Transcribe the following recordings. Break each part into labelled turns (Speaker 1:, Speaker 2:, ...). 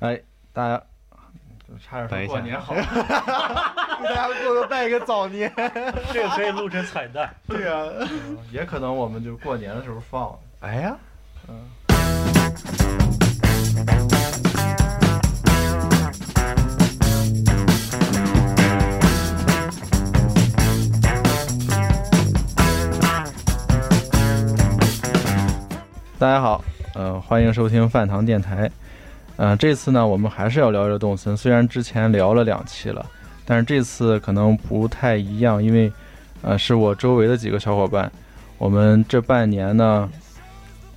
Speaker 1: 哎，大家差点说过年好，给 大家过个拜个早年。
Speaker 2: 这个可以录成彩蛋。
Speaker 1: 对呀、也可能我们就过年的时候放的。
Speaker 3: 哎呀，
Speaker 1: 大家好，嗯、欢迎收听饭堂电台。嗯、这次呢，我们还是要聊聊动森。虽然之前聊了两期了，但是这次可能不太一样，因为，呃，是我周围的几个小伙伴，我们这半年呢，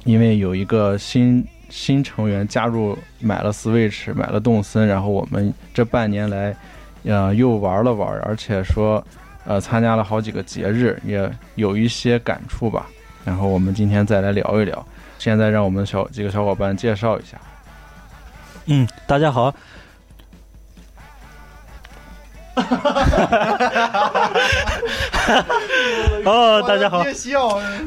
Speaker 1: 因为有一个新新成员加入，买了 Switch，买了动森，然后我们这半年来，呃，又玩了玩，而且说，呃，参加了好几个节日，也有一些感触吧。然后我们今天再来聊一聊。现在让我们小几个小伙伴介绍一下。
Speaker 2: 嗯，大家好。哦，大家好，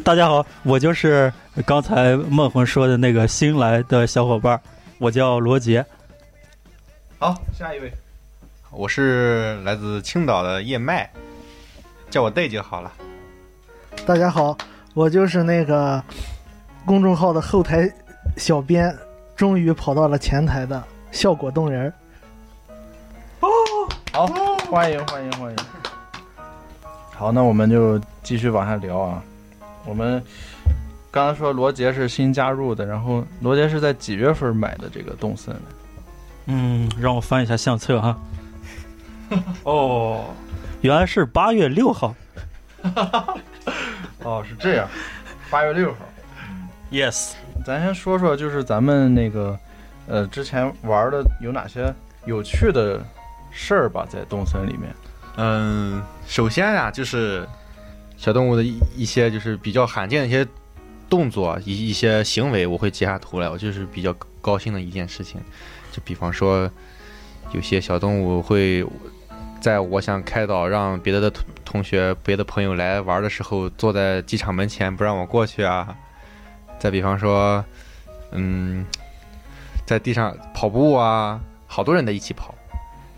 Speaker 2: 大家好，我就是刚才梦魂说的那个新来的小伙伴，我叫罗杰。
Speaker 1: 好，下一位。
Speaker 3: 我是来自青岛的叶麦，叫我 day 就好了。
Speaker 4: 大家好，我就是那个公众号的后台小编，终于跑到了前台的效果动人儿。
Speaker 1: 好，欢迎欢迎欢迎。好，那我们就继续往下聊啊。我们刚才说罗杰是新加入的，然后罗杰是在几月份买的这个动森？
Speaker 2: 嗯，让我翻一下相册哈。哦，原来是八月六号。
Speaker 1: 哦，是这样，八月六号。
Speaker 2: Yes，
Speaker 1: 咱先说说，就是咱们那个呃之前玩的有哪些有趣的事儿吧，在动森里面。
Speaker 3: 嗯，首先啊，就是小动物的一一些就是比较罕见的一些动作，一一些行为，我会截下图来，我就是比较高兴的一件事情。就比方说，有些小动物会在我想开导让别的的同同学、别的朋友来玩的时候，坐在机场门前不让我过去啊。再比方说，嗯，在地上跑步啊，好多人在一起跑。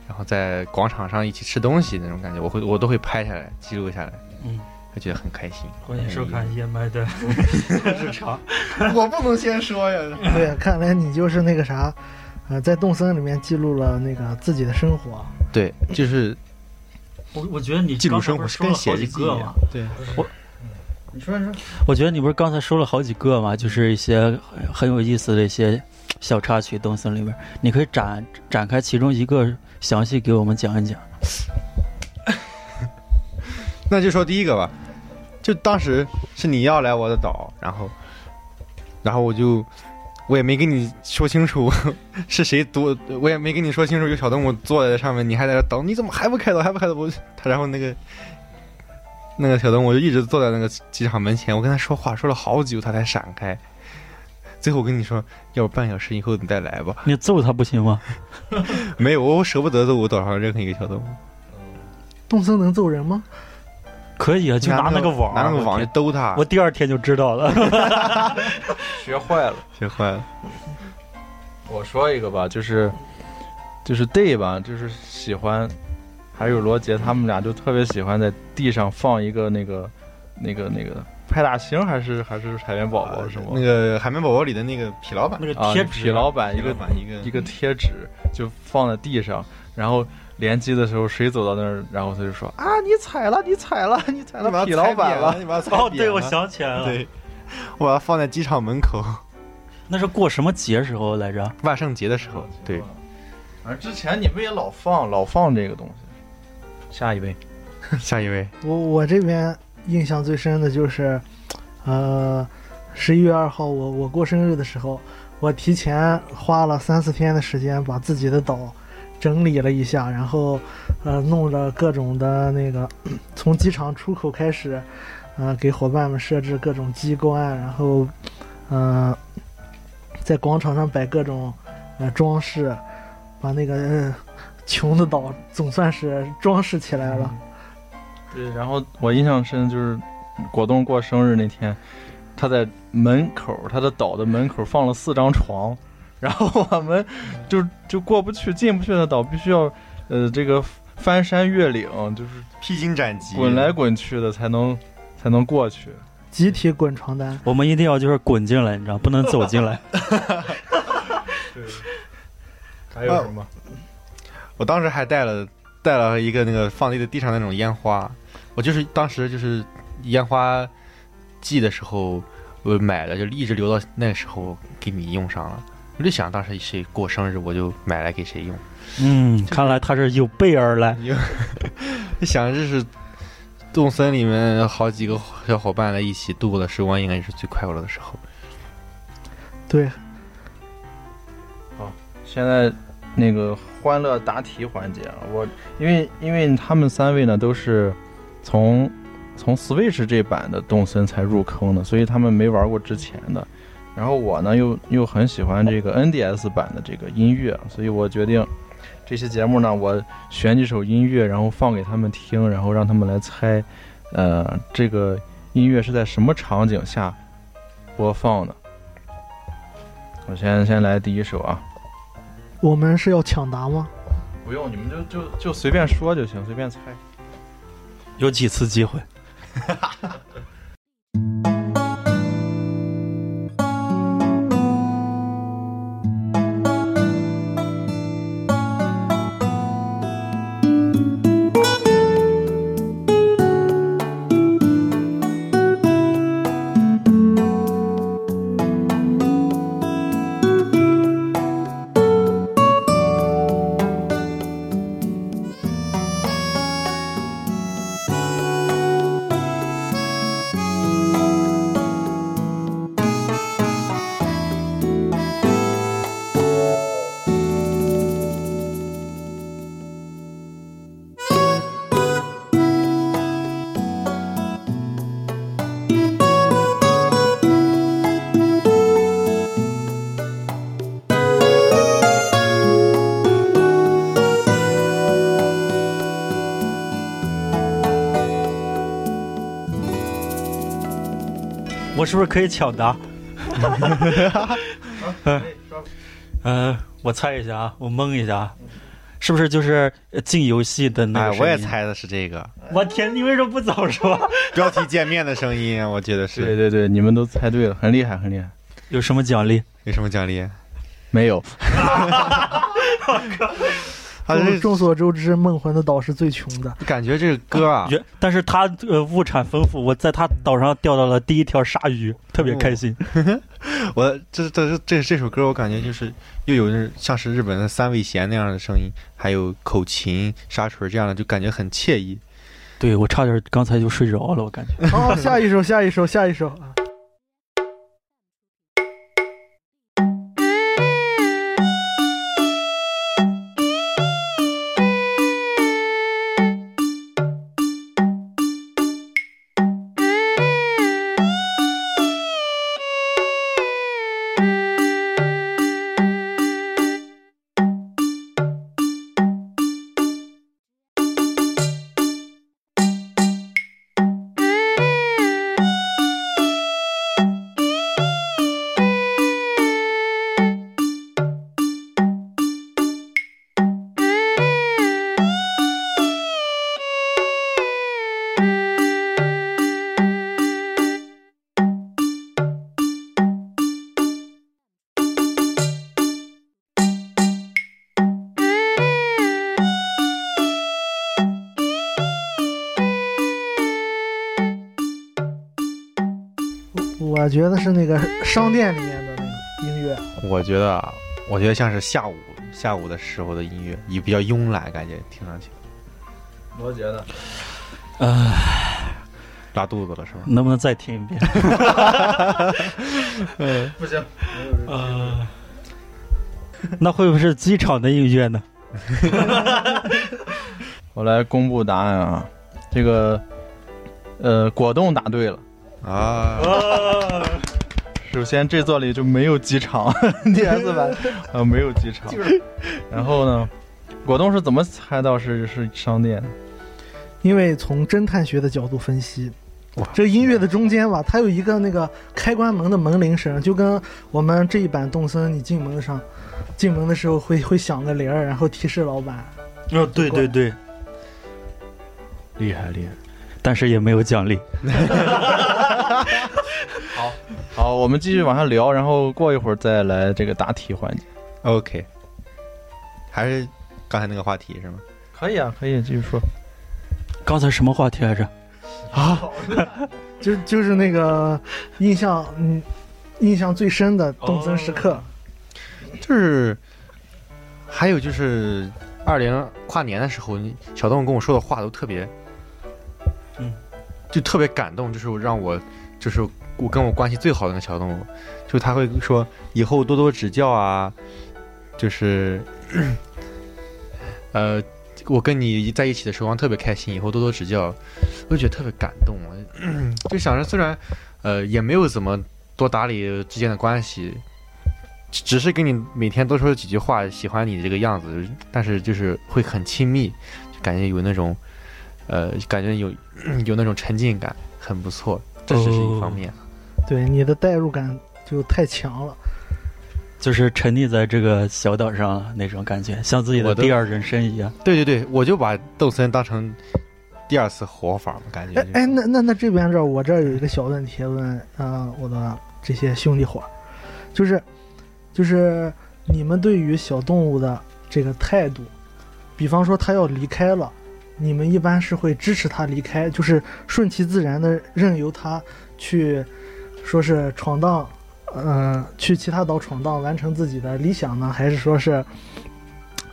Speaker 3: 然后在广场上一起吃东西那种感觉，我会我都会拍下来记录下来，
Speaker 2: 嗯，
Speaker 3: 会觉得很开心。
Speaker 2: 欢迎收看燕麦的日常。
Speaker 3: 我不能先说呀。
Speaker 4: 对，看来你就是那个啥，呃，在动森里面记录了那个自己的生活。
Speaker 3: 对，就是
Speaker 2: 我我觉得你
Speaker 3: 记录生活是跟写日记一
Speaker 2: 个吗？。
Speaker 3: 样对，
Speaker 1: 你说你说，
Speaker 2: 我觉得你不是刚才说了好几个吗？就是一些很很有意思的一些小插曲，东森里面，你可以展展开其中一个，详细给我们讲一讲。
Speaker 3: 那就说第一个吧，就当时是你要来我的岛，然后，然后我就我也没跟你说清楚是谁多，我也没跟你说清楚 有小动物坐在上面，你还在这等，你怎么还不开导，还不开导？我他然后那个那个小动物就一直坐在那个机场门前，我跟他说话说了好久，他才闪开。最后我跟你说，要不半小时以后你再来吧。
Speaker 2: 你揍他不行吗？
Speaker 3: 没有，我舍不得揍我岛上任何一个小动物，
Speaker 4: 动森能揍人吗？
Speaker 2: 可以啊，就拿那个网，
Speaker 3: 拿那个网去兜它，
Speaker 2: 我第二天就知道了。
Speaker 1: 学坏了。
Speaker 3: 学坏了。
Speaker 1: 我说一个吧，就是就是 day 吧，就是喜欢，还有罗杰他们俩就特别喜欢在地上放一个那个那个那个派大星还是还是海绵宝宝是吗？
Speaker 3: 那个海绵宝宝里的那个痞老板
Speaker 2: 那，个
Speaker 1: 啊，
Speaker 2: 贴纸
Speaker 1: 痞老板一个
Speaker 3: 板一个
Speaker 1: 一个贴纸就放在地上，然后联机的时候谁走到那儿，然后他就说啊你踩了你踩了你踩了痞老板了，
Speaker 3: 你把它踩
Speaker 2: 哦，对，我想起来了，
Speaker 3: 对，我把它放在机场门口，
Speaker 2: 那是过什么节时候来着？
Speaker 3: 万圣节的时候，对，
Speaker 1: 反正之前你们也老放老放这个东西。下一位，
Speaker 3: 下一位，
Speaker 4: 我我这边印象最深的就是，呃，十一月二号我我过生日的时候，我提前花了三四天的时间把自己的岛整理了一下，然后呃弄了各种的那个从机场出口开始，呃给伙伴们设置各种机关，然后呃在广场上摆各种呃装饰，把那个、呃穷的岛总算是装饰起来了。
Speaker 1: 对，然后我印象深就是果冻过生日那天，他在门口他的岛的门口放了四张床，然后我们就就过不去、进不去的岛，必须要呃这个翻山越岭，就是
Speaker 3: 披荆斩棘，
Speaker 1: 滚来滚去的才能才能过去。
Speaker 4: 集体滚床单。
Speaker 2: 我们一定要就是滚进来，你知道，不能走进来。
Speaker 1: 对还有什么？
Speaker 3: 我当时还带了带了一个那个放在地上那种烟花，我就是当时就是烟花季的时候我买的，就一直留到那个时候给你用上了。我就想当时谁过生日，我就买来给谁用。
Speaker 2: 嗯，看来他是有备而来。
Speaker 3: 就想这是动森里面好几个小伙伴在一起度过的时光，应该是最快乐的时候。
Speaker 4: 对，好
Speaker 1: 现在那个欢乐答题环节啊，我因为因为他们三位呢都是从从 Switch 这版的动森才入坑的，所以他们没玩过之前的。然后我呢又又很喜欢这个 NDS 版的这个音乐，所以我决定这期节目呢，我选几首音乐，然后放给他们听，然后让他们来猜，呃，这个音乐是在什么场景下播放的。我先先来第一首啊。
Speaker 4: 我们是要抢答吗？
Speaker 1: 不用，你们就就就随便说就行，随便猜。
Speaker 2: 有几次机会？我是不是可以抢答？呃，我猜一下啊，我蒙一下啊，是不是就是呃进游戏的那
Speaker 3: 哎，
Speaker 2: 个？
Speaker 3: 我也。猜的是这个
Speaker 2: 我天，你为什么不早说？
Speaker 3: 标题见面的声音，我觉得
Speaker 1: 对
Speaker 3: 是。
Speaker 1: 对对对，你们都猜对了，很厉害，很厉害。
Speaker 2: 有什么奖励？
Speaker 3: 有什么奖励？
Speaker 1: 没有，
Speaker 3: 他这
Speaker 4: 众众所周知，梦魂的岛是最穷的。
Speaker 3: 感觉这个歌啊，
Speaker 2: 原但是他呃物产丰富，我在他岛上钓到了第一条鲨鱼，特别开心。
Speaker 3: 我这这这这首歌，我感觉就是又有那像是日本的三味弦那样的声音，还有口琴、沙锤这样的，就感觉很惬意。
Speaker 2: 对我差点刚才就睡着了，我感觉。
Speaker 4: 好，下一首，下一首，下一首啊！觉得是那个商店里面的那个音乐。
Speaker 3: 我觉得啊，我觉得像是下午下午的时候的音乐，也比较慵懒，感觉听上去
Speaker 1: 我觉得
Speaker 2: 呃，
Speaker 3: 拉肚子了是吧？
Speaker 2: 能不能再听一遍？
Speaker 1: 不行，
Speaker 2: 呃，那会不会是机场的音乐呢？
Speaker 1: 我来公布答案啊。这个，呃，果冻答对了。
Speaker 3: 啊，
Speaker 1: 首先这座里就没有机场，DS 版呃没有机场。然后呢，果冻是怎么猜到是是商店？
Speaker 4: 因为从侦探学的角度分析
Speaker 3: 哇，
Speaker 4: 这音乐的中间吧，它有一个那个开关门的门铃声，就跟我们这一版动森你进门上进门的时候会会响个铃儿，然后提示老板。
Speaker 2: 哦，对对对，
Speaker 1: 厉害厉害。
Speaker 2: 但是也没有奖励。
Speaker 1: 好，好，我们继续往下聊，然后过一会儿再来这个答题环节。
Speaker 3: OK，还是刚才那个话题是吗？
Speaker 1: 可以啊，可以继续说。
Speaker 2: 刚才什么话题来着？
Speaker 4: 啊，就就是那个印象，嗯，印象最深的动森时刻。
Speaker 3: 就是还有就是二零跨年的时候，小动物跟我说的话都特别，
Speaker 2: 嗯，
Speaker 3: 就特别感动，就是让我就是我跟我关系最好的那个小动物，就他会说以后多多指教啊，就是呃，我跟你在一起的时光特别开心，以后多多指教，我就觉得特别感动，就想着虽然呃也没有怎么多打理之间的关系。只是跟你每天多说几句话，喜欢你这个样子，但是就是会很亲密，就感觉有那种，呃，感觉有 有那种沉浸感，很不错。这只是一方面。
Speaker 4: 对你的代入感就太强了。
Speaker 2: 就是沉溺在这个小岛上那种感觉，像自己的第二人生一样。
Speaker 3: 对对对，我就把豆森当成第二次活法嘛，感觉、就是。
Speaker 4: 哎哎，那那那这边这儿我这儿有一个小问题问，呃，我的这些兄弟伙，就是就是你们对于小动物的这个态度，比方说它要离开了，你们一般是会支持他离开，就是顺其自然的任由他去，说是闯荡，呃，去其他岛闯荡，完成自己的理想呢，还是说是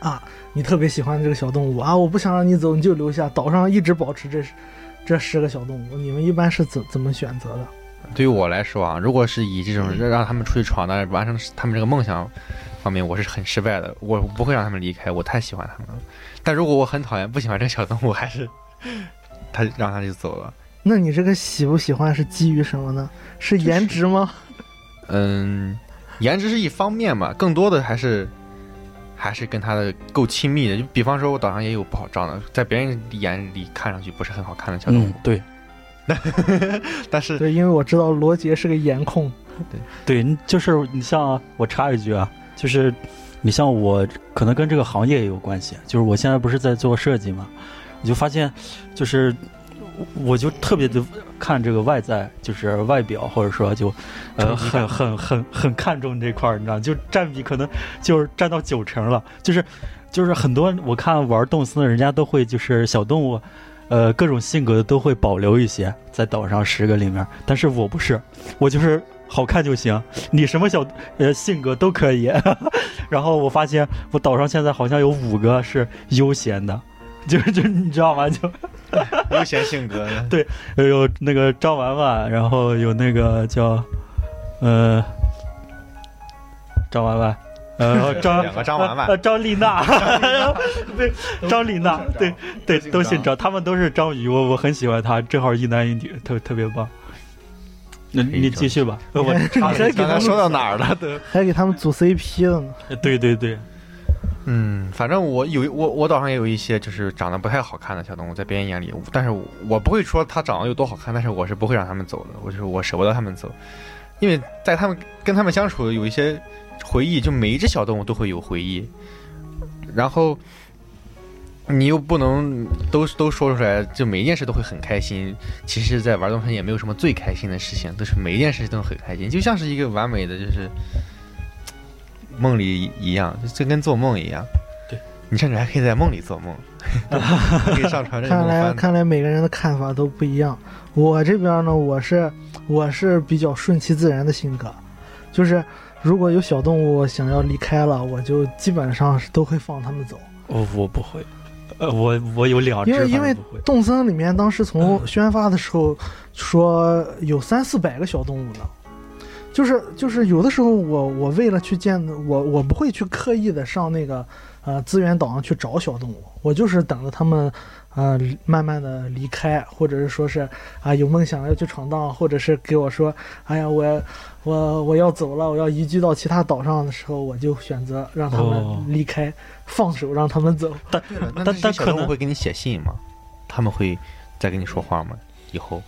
Speaker 4: 啊，你特别喜欢这个小动物啊，我不想让你走，你就留下，岛上一直保持这这十个小动物，你们一般是怎怎么选择的？
Speaker 3: 对于我来说啊，如果是以这种让让他们出去闯荡、完成他们这个梦想方面，我是很失败的。我不会让他们离开，我太喜欢他们了。但如果我很讨厌、不喜欢这个小动物，还是他让他就走了。
Speaker 4: 那你这个喜不喜欢是基于什么呢？是颜值吗？
Speaker 3: 嗯，颜值是一方面嘛，更多的还是还是跟他的够亲密的。就比方说，我岛上也有不好照的，在别人眼里看上去不是很好看的小动物，
Speaker 2: 嗯，对
Speaker 3: 但是
Speaker 4: 对，因为我知道罗杰是个颜控。
Speaker 2: 对，对就是你像我插一句啊，就是你像我可能跟这个行业也有关系，就是我现在不是在做设计嘛，我就发现就是我就特别的看这个外在，就是外表，或者说就呃很很很很看重这块儿，你知道，就占比可能就是占到九成了，就是就是很多我看玩动森的人家都会就是小动物。呃，各种性格的都会保留一些在岛上十个里面，但是我不是，我就是好看就行，你什么小呃性格都可以。然后我发现我岛上现在好像有五个是悠闲的，就是 就是你知道吗？就
Speaker 3: 悠闲性格的。
Speaker 2: 对呃有那个张婉婉，然后有那个叫呃张婉婉。呃，张
Speaker 3: 两个张婉婉
Speaker 2: 呃，张丽娜，对，张丽娜，对对，都姓张，他们都是章鱼，我我很喜欢他，正好一男一女，特特别棒。那你继续吧，我
Speaker 4: 你还给他们
Speaker 3: 刚才说到哪儿了？都。
Speaker 4: 还给他们组 CP 了呢。
Speaker 2: 对对对，
Speaker 3: 嗯，反正我有我我岛上也有一些就是长得不太好看的小动物，在别人眼里，但是我不会说它长得有多好看，但是我是不会让他们走的，我就是我舍不得他们走，因为在他们跟他们相处有一些回忆，就每一只小动物都会有回忆，然后你又不能都都说出来，就每一件事都会很开心。其实，在玩动森也没有什么最开心的事情，都是每一件事情都很开心，就像是一个完美的就是梦里一样，就跟做梦一样。
Speaker 2: 对，
Speaker 3: 你甚至还可以在梦里做梦，可以上传这个
Speaker 4: 看来。看来每个人的看法都不一样。我这边呢，我是我是比较顺其自然的性格，就是如果有小动物想要离开了，我就基本上是都会放它们走。
Speaker 2: 我我不会，呃，我我有两只，
Speaker 4: 因为因为动森里面当时从宣发的时候说有三四百个小动物呢，就是就是有的时候我我为了去见我我不会去刻意的上那个呃资源岛上去找小动物，我就是等着他们呃慢慢的离开，或者是说是啊、有梦想要去闯荡，或者是给我说哎呀我我我要走了，我要移居到其他岛上的时候，我就选择让他
Speaker 2: 哦。
Speaker 4: 们离开，放手让他们走。
Speaker 2: 但但
Speaker 3: 小
Speaker 2: 但可能
Speaker 3: 动物会给你写信吗？他们会再跟你说话吗？以后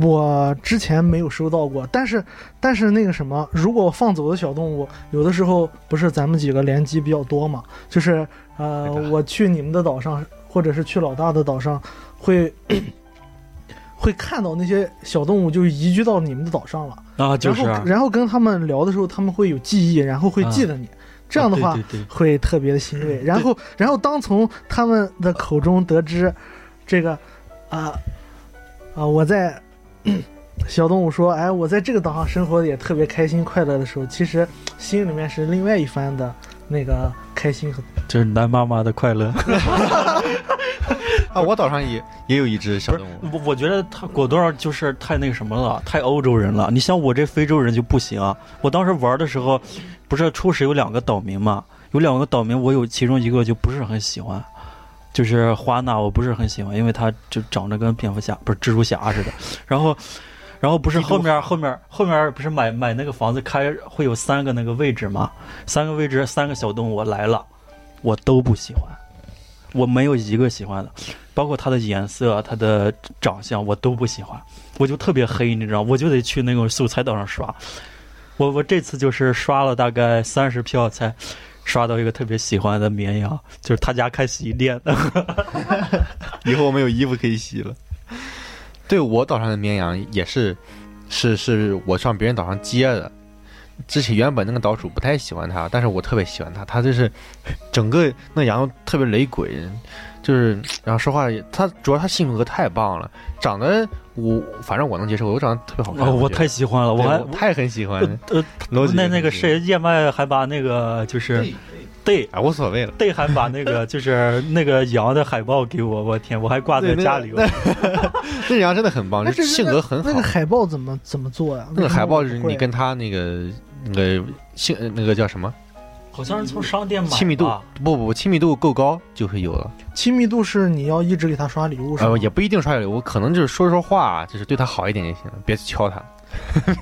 Speaker 4: 我之前没有收到过，但是但是那个什么，如果放走的小动物，有的时候不是咱们几个联机比较多嘛，就是呃，我去你们的岛上，或者是去老大的岛上，会 会看到那些小动物就移居到你们的岛上了，
Speaker 2: 啊，就是啊
Speaker 4: 然后然后跟他们聊的时候，他们会有记忆，然后会记得你，这样的话会特别的欣慰。然后，然后当从他们的口中得知，这个，啊、啊、我在 小动物说，哎，我在这个岛上生活的也特别开心快乐的时候，其实心里面是另外一番的那个开心和
Speaker 2: 就是男妈妈的快乐。
Speaker 3: 啊，我岛上也也有一只小动物，
Speaker 2: 我我觉得他果冻就是太那个什么了，太欧洲人了。你像我这非洲人就不行啊。我当时玩的时候，不是初始有两个岛民嘛，有两个岛民，我有其中一个就不是很喜欢，就是花娜，我不是很喜欢，因为他就长得跟蝙蝠侠不是蜘蛛侠似的。然后，然后不是后面后面后面不是买买那个房子开会有三个那个位置吗？三个位置三个小动物我来了，我都不喜欢，我没有一个喜欢的。包括它的颜色、它的长相，我都不喜欢，我就特别黑，你知道，我就得去那种素材岛上刷。我我这次就是刷了大概三十票才刷到一个特别喜欢的绵羊，就是他家开洗衣店的。
Speaker 3: 以后我们有衣服可以洗了。对我岛上的绵羊也是，是是我上别人岛上接的。之前原本那个岛主不太喜欢他，但是我特别喜欢他，他就是整个那羊特别雷鬼，就是然后说话也，他主要他性格太棒了，长得我反正我能接受，我长得特别好看。
Speaker 2: 哦，我太喜欢了，我还
Speaker 3: 我太很喜欢。
Speaker 2: 呃
Speaker 3: 罗
Speaker 2: 那那个
Speaker 3: 是
Speaker 2: 谁叶麦还把那个就是对
Speaker 3: 啊，无所谓了。
Speaker 2: 对还把那个 就是那个羊的海报给我，我天，我还挂在家里。
Speaker 3: 那那羊真的很棒，
Speaker 4: 这
Speaker 3: 就是性格很好
Speaker 4: 那个。海报怎么怎么做呀？
Speaker 3: 那个海报就是你跟他那个那个性呃那个叫什么
Speaker 2: 好像是从商店买
Speaker 3: 亲密度
Speaker 2: 吧
Speaker 3: 不不亲密度够高就会有了。
Speaker 4: 亲密度是你要一直给他刷礼物是吗？
Speaker 3: 呃，也不一定刷礼物，可能就是说说话，就是对他好一点就行了，别去敲他，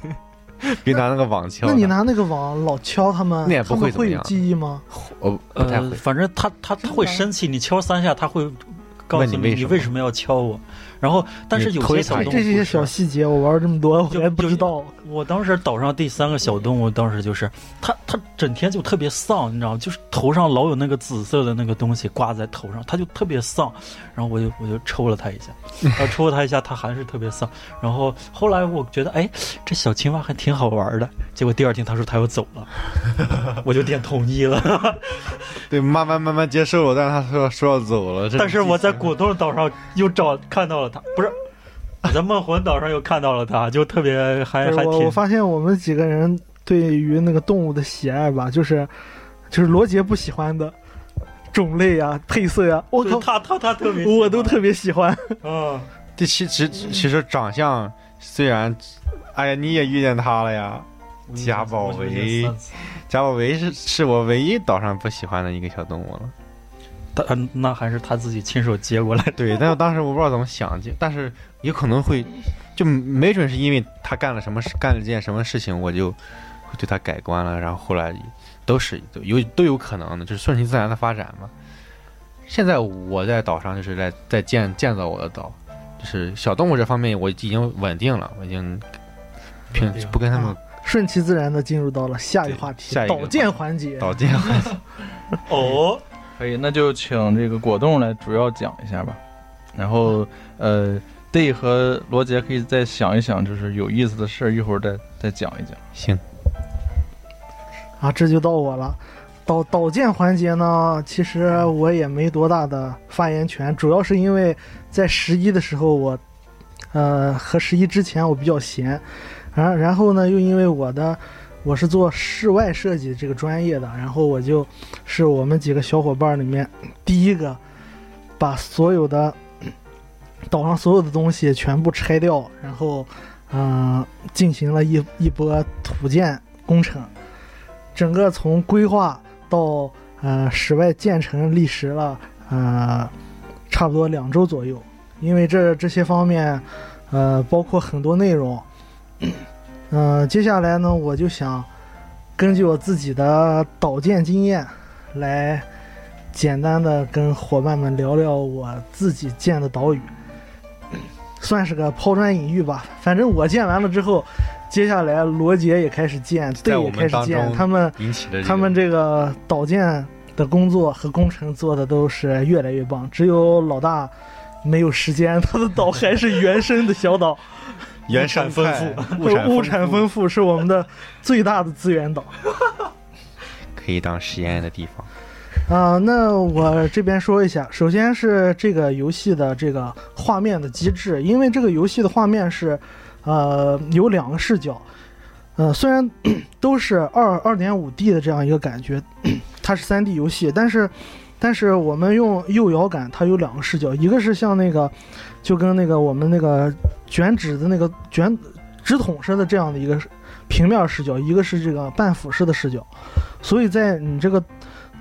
Speaker 3: 别拿那个网敲他。
Speaker 4: 那你拿那个网老敲他们，
Speaker 3: 那也不
Speaker 4: 会有
Speaker 3: 会怎么样
Speaker 4: 记忆吗？
Speaker 3: 呃不太
Speaker 2: 呃，
Speaker 3: 会。
Speaker 2: 反正他他他会生气，你敲三下，他会告诉你
Speaker 3: 你为什么
Speaker 2: 要敲我。然后，但是有些小动物
Speaker 4: 这些小细节我玩这么多，我还不知道。
Speaker 2: 我当时岛上第三个小动物，当时就是它，它整天就特别丧，你知道吗？就是头上老有那个紫色的那个东西挂在头上，它就特别丧。然后我就我就抽了它一下，然后抽了它一下，它还是特别丧。然后后来我觉得，哎，这小青蛙还挺好玩的。结果第二天他说他要走了，我就点同意了。
Speaker 3: 对，慢慢慢慢接受了，但是他说说要走了。
Speaker 2: 但是我在果冻岛上又找看到了它，不是。我在梦魂岛上又看到了他，就特别还还挺
Speaker 4: 我我发现我们几个人对于那个动物的喜爱吧，就是就是罗杰不喜欢的种类啊、配色呀、我靠，
Speaker 2: 对他他他特别，
Speaker 4: 我都特别喜欢。
Speaker 2: 嗯。
Speaker 3: 第其其其实长相虽然，哎呀，你也遇见他了呀。贾宝维贾宝维是是我唯一岛上不喜欢的一个小动物了。
Speaker 2: 他那还是他自己亲手接过来的。
Speaker 3: 对，但是当时我不知道怎么想，就但是也可能会，就没准是因为他干了什么事，干了件什么事情，我就会对他改观了，然后后来都是有都有可能的，就是顺其自然的发展嘛。现在我在岛上就是在在建建造我的岛，就是小动物这方面我已经稳定了，我已经平不跟他们
Speaker 4: 啊顺其自然的进入到了下一话题
Speaker 3: 下一个
Speaker 4: 导建环节。
Speaker 3: 岛建。
Speaker 2: 哦，
Speaker 1: 可以，那就请这个果冻来主要讲一下吧。然后，呃，Day 和罗杰可以再想一想，就是有意思的事儿，一会儿再再讲一讲。
Speaker 3: 行，
Speaker 4: 啊，这就到我了。导导建环节呢，其实我也没多大的发言权，主要是因为在十一的时候我，呃，和十一之前我比较闲，然然后呢，又因为我的我是做室外设计这个专业的，然后我就是我们几个小伙伴里面第一个把所有的岛上所有的东西全部拆掉，然后嗯、进行了一一波土建工程，整个从规划到呃室外建成历时了呃差不多两周左右，因为这这些方面呃包括很多内容，嗯、接下来呢我就想根据我自己的导建经验来简单的跟伙伴们聊聊我自己建的岛屿。算是个抛砖引玉吧。反正我建完了之后，接下来罗杰也开始建，队
Speaker 3: 在我们
Speaker 4: 也开始建，他们他们这个导建的工作和工程做的都是越来越棒，只有老大没有时间，他的岛还是原生的小岛，
Speaker 3: 原
Speaker 2: 产丰富
Speaker 3: 物产
Speaker 4: 物产丰富是我们的最大的资源岛。
Speaker 3: 可以当实验的地方。
Speaker 4: 啊、那我这边说一下，首先是这个游戏的这个画面的机制，因为这个游戏的画面是，呃，有两个视角，呃，虽然 都是二二点五 D 的这样一个感觉，它是三 D 游戏，但是，但是我们用右摇杆，它有两个视角，一个是像那个，就跟那个我们那个卷纸的那个卷纸筒似的这样的一个平面视角，一个是这个半俯视的视角，所以在你这个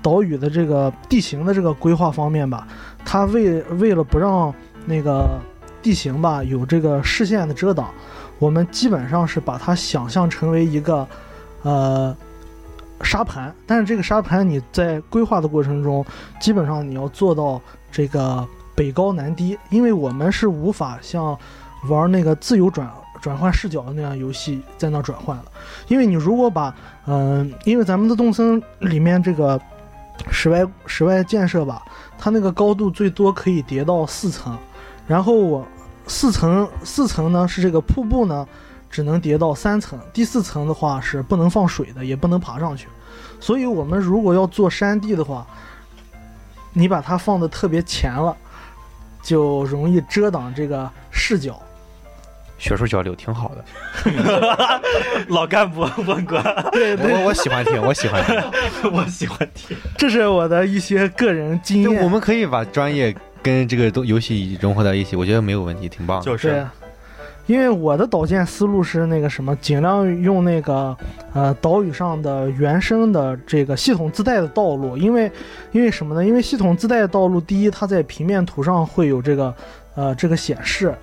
Speaker 4: 岛屿的这个地形的这个规划方面吧，它为为了不让那个地形吧有这个视线的遮挡，我们基本上是把它想象成为一个呃沙盘，但是这个沙盘你在规划的过程中，基本上你要做到这个北高南低，因为我们是无法像玩那个自由转转换视角的那样游戏在那转换的，因为你如果把嗯、因为咱们的动森里面这个室外室外建设吧，它那个高度最多可以叠到四层，然后我四层四层呢是这个瀑布呢，只能叠到三层，第四层的话是不能放水的，也不能爬上去。所以我们如果要做山地的话，你把它放的特别前了，就容易遮挡这个视角。
Speaker 3: 学术交流挺好的，
Speaker 2: 老干部问过，
Speaker 4: 对对，
Speaker 3: 我我喜欢听，我喜欢听。
Speaker 2: 我喜欢听。
Speaker 4: 这是我的一些个人经验。
Speaker 3: 我们可以把专业跟这个东游戏融合在一起，我觉得没有问题，挺棒的。
Speaker 2: 就是
Speaker 4: 对，因为我的导建思路是那个什么，尽量用那个呃岛屿上的原生的这个系统自带的道路，因为因为什么呢？因为系统自带的道路，第一，它在平面图上会有这个呃这个显示，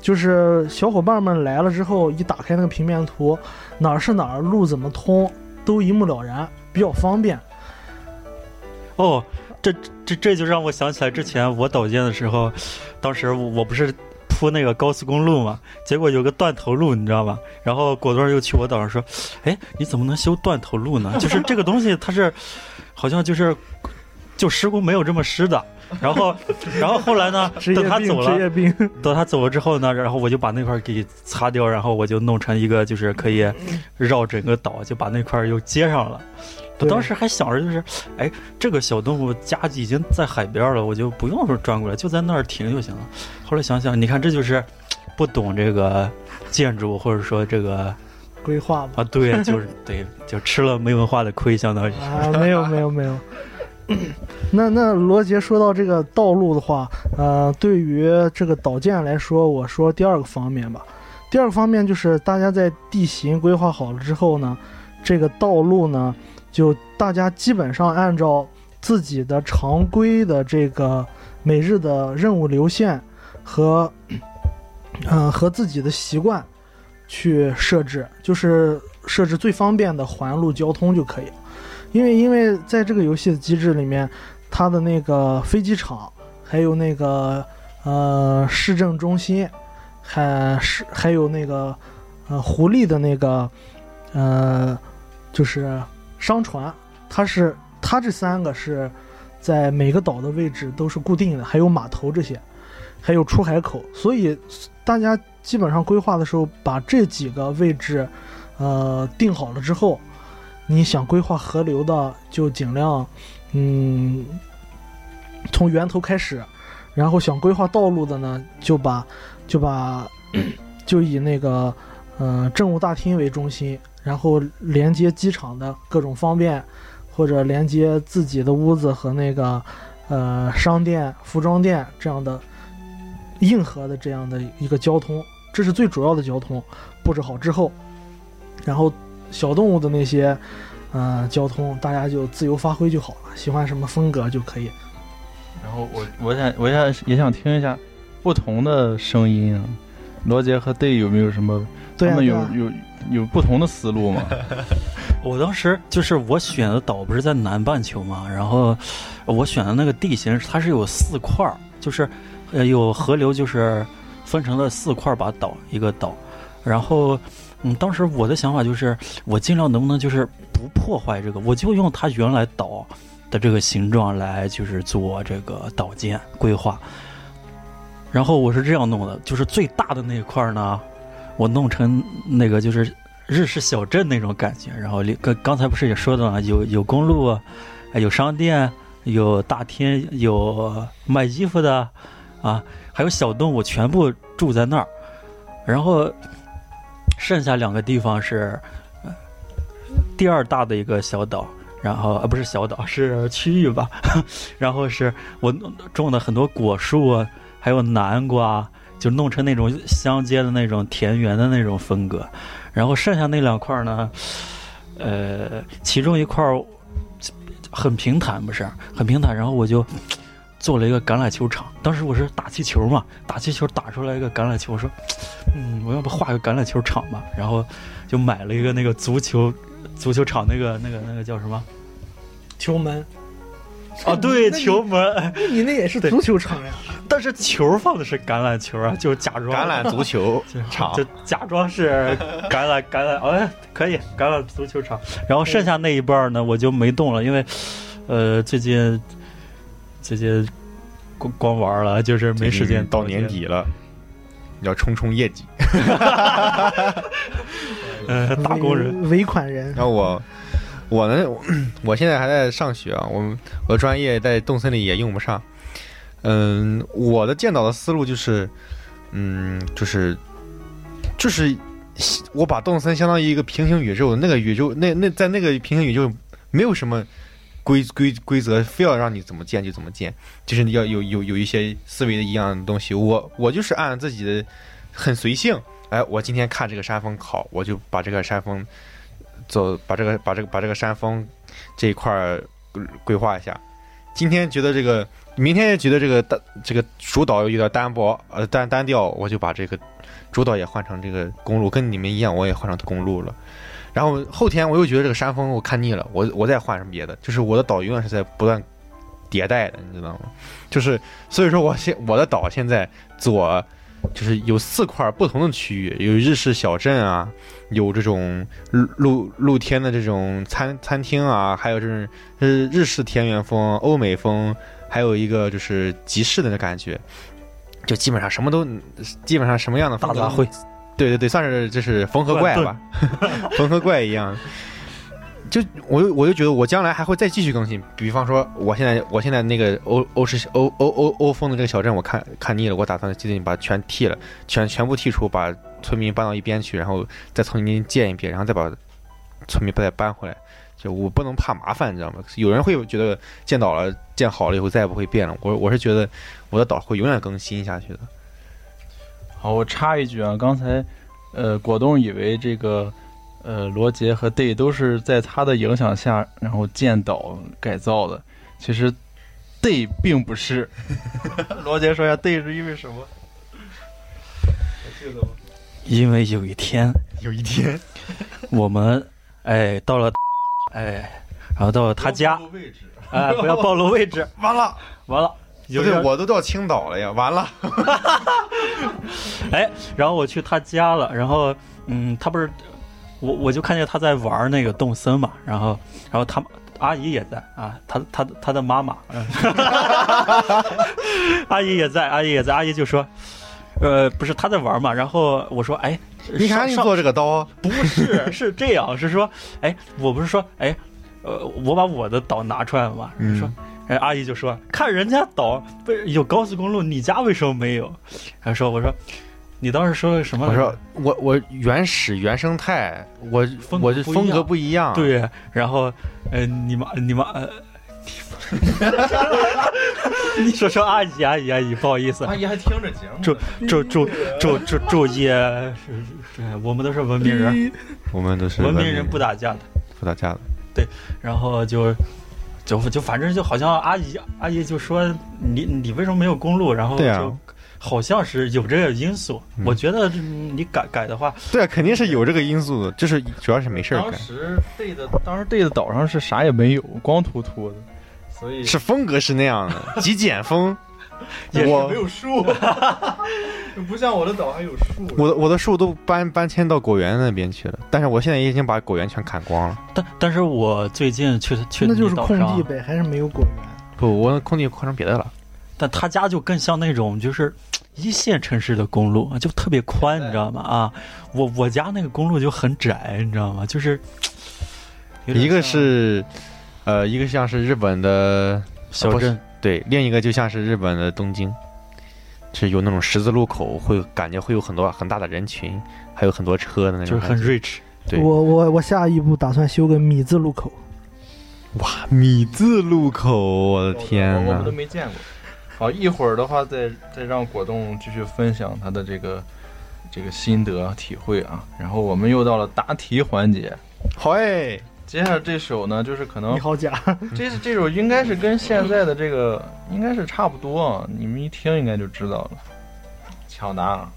Speaker 4: 就是小伙伴们来了之后，一打开那个平面图，哪儿是哪儿，路怎么通，都一目了然，比较方便。
Speaker 2: 哦，这这这就让我想起来之前我导建的时候，当时我不是铺那个高速公路嘛，结果有个断头路，你知道吧？然后果断又去我岛上说：“哎，你怎么能修断头路呢？就是这个东西它是好像就是就施工没有这么施的。”然后，然后后来呢？等他走了。等他走了之后呢，然后我就把那块儿给擦掉，然后我就弄成一个就是可以绕整个岛，就把那块儿又接上了。我当时还想着就是，哎，这个小动物家已经在海边了，我就不用说转过来，就在那儿停就行了。后来想想，你看这就是不懂这个建筑，或者说这个
Speaker 4: 规划吧。
Speaker 2: 啊，对，就是 对，就吃了没文化的亏，相当于。
Speaker 4: 啊，没有没有没有。那那罗杰说到这个道路的话，呃，对于这个导建来说，我说第二个方面吧。第二个方面就是大家在地形规划好了之后呢，这个道路呢，就大家基本上按照自己的常规的这个每日的任务流线和，呃和自己的习惯去设置，就是设置最方便的环路交通就可以了。因为因为在这个游戏的机制里面，它的那个飞机场，还有那个呃市政中心，还是还有那个呃狐狸的那个呃就是商船，它是它这三个是在每个岛的位置都是固定的，还有码头这些，还有出海口，所以大家基本上规划的时候把这几个位置呃定好了之后。你想规划河流的，就尽量，嗯，从源头开始；然后想规划道路的呢，就把就把就以那个呃政务大厅为中心，然后连接机场的各种方便，或者连接自己的屋子和那个呃商店、服装店这样的硬核的这样的一个交通，这是最主要的交通布置好之后，然后。小动物的那些，呃，交通大家就自由发挥就好了，喜欢什么风格就可以。
Speaker 1: 然后我我想我想也想听一下不同的声音啊，罗杰和 Day 有没有什么？
Speaker 4: 对、啊，
Speaker 1: 他们有
Speaker 4: 啊
Speaker 1: 有有不同的思路吗？
Speaker 2: 我当时就是我选的岛不是在南半球嘛，然后我选的那个地形它是有四块儿，就是呃有河流就是分成了四块把岛一个岛，然后嗯，当时我的想法就是，我尽量能不能就是不破坏这个，我就用它原来岛的这个形状来就是做这个岛建规划。然后我是这样弄的，就是最大的那一块呢，我弄成那个就是日式小镇那种感觉。然后里刚刚才不是也说的嘛，有有公路，有商店，有大厅，有卖衣服的，啊，还有小动物，全部住在那儿。然后剩下两个地方是第二大的一个小岛，然后啊不是小岛，是区域吧。然后是我种的很多果树啊，还有南瓜，就弄成那种相接的那种田园的那种风格。然后剩下那两块呢，呃，其中一块很平坦，不是很平坦，然后我就做了一个橄榄球场。当时我是打气球嘛，打气球打出来一个橄榄球，我说，嗯，我要不画个橄榄球场吧？然后就买了一个那个足球足球场，那个那个那个叫什么？
Speaker 4: 球门，
Speaker 2: 啊，对，球门。
Speaker 4: 你那也是足球场呀？
Speaker 2: 但是球放的是橄榄球啊，就假装
Speaker 3: 橄榄足球
Speaker 2: 就
Speaker 3: 场
Speaker 2: 就假装是橄榄橄榄，哎，可以橄榄足球场。然后剩下那一半呢，我就没动了，因为呃最近最近光光玩了，就是没时间
Speaker 3: 到年，底了，要冲冲业绩。
Speaker 2: 呃，打工人。
Speaker 4: 尾尾款人
Speaker 3: 然后我我呢，我现在还在上学啊，我们我的专业在动森里也用不上。嗯，我的建岛的思路就是，嗯，就是就是我把动森相当于一个平行宇宙，那个宇宙那那在那个平行宇宙没有什么规规规则，非要让你怎么建就怎么建，就是你要有有有一些思维的一样的东西。我我就是按自己的很随性，哎，我今天看这个山峰好，我就把这个山峰走，把这个把这个把这个山峰这一块儿规划一下。今天觉得这个，明天觉得这个单这个主岛有点单薄，呃单单调，我就把这个主岛也换成这个公路，跟你们一样，我也换成公路了。然后后天我又觉得这个山峰我看腻了，我我再换成别的，就是我的岛永远是在不断迭代的，你知道吗？就是所以说我现我的岛现在左就是有四块不同的区域，有日式小镇啊，有这种露露露天的这种餐餐厅啊，还有这种日日式田园风、欧美风，还有一个就是集市的那感觉，就基本上什么都，基本上什么样的风格
Speaker 2: 大杂烩，
Speaker 3: 对对对，算是就是缝合怪吧，缝合怪一样。就我就我就觉得我将来还会再继续更新，比方说我现在我现在那个欧欧式欧欧欧欧风的这个小镇，我看看腻了，我打算最近把全剃了，全全部剔除，把村民搬到一边去，然后再重新建一遍，然后再把村民再搬回来。就我不能怕麻烦，你知道吗？有人会觉得建岛了建好了以后再也不会变了，我我是觉得我的岛会永远更新下去的。
Speaker 1: 好，我插一句啊，刚才呃，果冻以为这个呃罗杰和 Day 都是在他的影响下，然后建岛改造的。其实 Day 并不是。罗杰说一下 Day 是因为什么？还记得吗？
Speaker 2: 因为有一天
Speaker 3: 有一天，
Speaker 2: 我们哎到了哎，然后到了他家。哎，不要暴露位置，
Speaker 3: 完了，
Speaker 2: 完了。
Speaker 3: 不对，我都到青岛了呀，完了。
Speaker 2: 哎，然后我去他家了，然后嗯，他不是我我就看见他在玩那个动森嘛，然后然后他阿姨也在啊，他他他的妈妈，嗯 阿姨也在，阿姨也在，阿姨就说，呃，不是他在玩嘛，然后我说，哎，
Speaker 3: 你看你
Speaker 2: 上
Speaker 3: 做这个刀，
Speaker 2: 不是，是这样，是说，哎，我不是说，哎，呃，我把我的刀拿出来了嘛，
Speaker 3: 嗯
Speaker 2: 说，哎，阿姨就说，看人家岛不是有高速公路，你家为什么没有？还说，我说，你当时说的什么？
Speaker 3: 我说我我原始原生态，我
Speaker 2: 风格
Speaker 3: 我这
Speaker 2: 不一样
Speaker 3: 风格不一样。，
Speaker 2: 对，然后，呃，你妈，你妈，呃，你说说阿姨，阿姨，阿姨，不好意思，
Speaker 1: 阿姨还听着节目
Speaker 2: 祝祝祝祝祝祝业，是是我们都是文明人，
Speaker 3: 我们都是
Speaker 2: 文明人不打架的。
Speaker 3: 不打架的。
Speaker 2: 对然后就就就反正就好像阿姨阿姨就说你你为什么没有公路？然后
Speaker 3: 对啊
Speaker 2: 就好像是有这个因素。
Speaker 3: 嗯
Speaker 2: 我觉得嗯你改改的话，
Speaker 3: 对啊，肯定是有这个因素的，就是主要是没事儿干，
Speaker 1: 当时 Day 的当时 Day 的岛上是啥也没有，光秃秃的，所以
Speaker 3: 是风格是那样的，极简风。
Speaker 1: 也是没有树。不像我的岛还有树。
Speaker 3: 我的我的树都搬搬迁到果园那边去了，但是我现在已经把果园全砍光了。
Speaker 2: 但但是我最近去去
Speaker 4: 那就是空地呗，还是没有果园。
Speaker 3: 不，我空地扩成别的了。
Speaker 2: 但他家就更像那种就是一线城市的公路，就特别宽，你知道吗？啊，我我家那个公路就很窄，你知道吗？就是
Speaker 3: 一个是，呃，一个像是日本的
Speaker 2: 小镇，
Speaker 3: 对，另一个就像是日本的东京，是有那种十字路口，会感觉会有很多很大的人群，还有很多车的那种，
Speaker 2: 就是很 rich。
Speaker 3: 对。
Speaker 4: 我我我下一步打算修个米字路口。
Speaker 3: 哇，米字路口，我的天呐
Speaker 1: 我们都！没见过。好，一会儿的话再再让果冻继续分享他的这个这个心得体会啊。然后我们又到了答题环节，
Speaker 3: 好哎，
Speaker 1: 接下来这首呢，就是可能
Speaker 4: 你好假，
Speaker 1: 这这首应该是跟现在的这个应该是差不多啊，你们一听应该就知道了。抢答啊！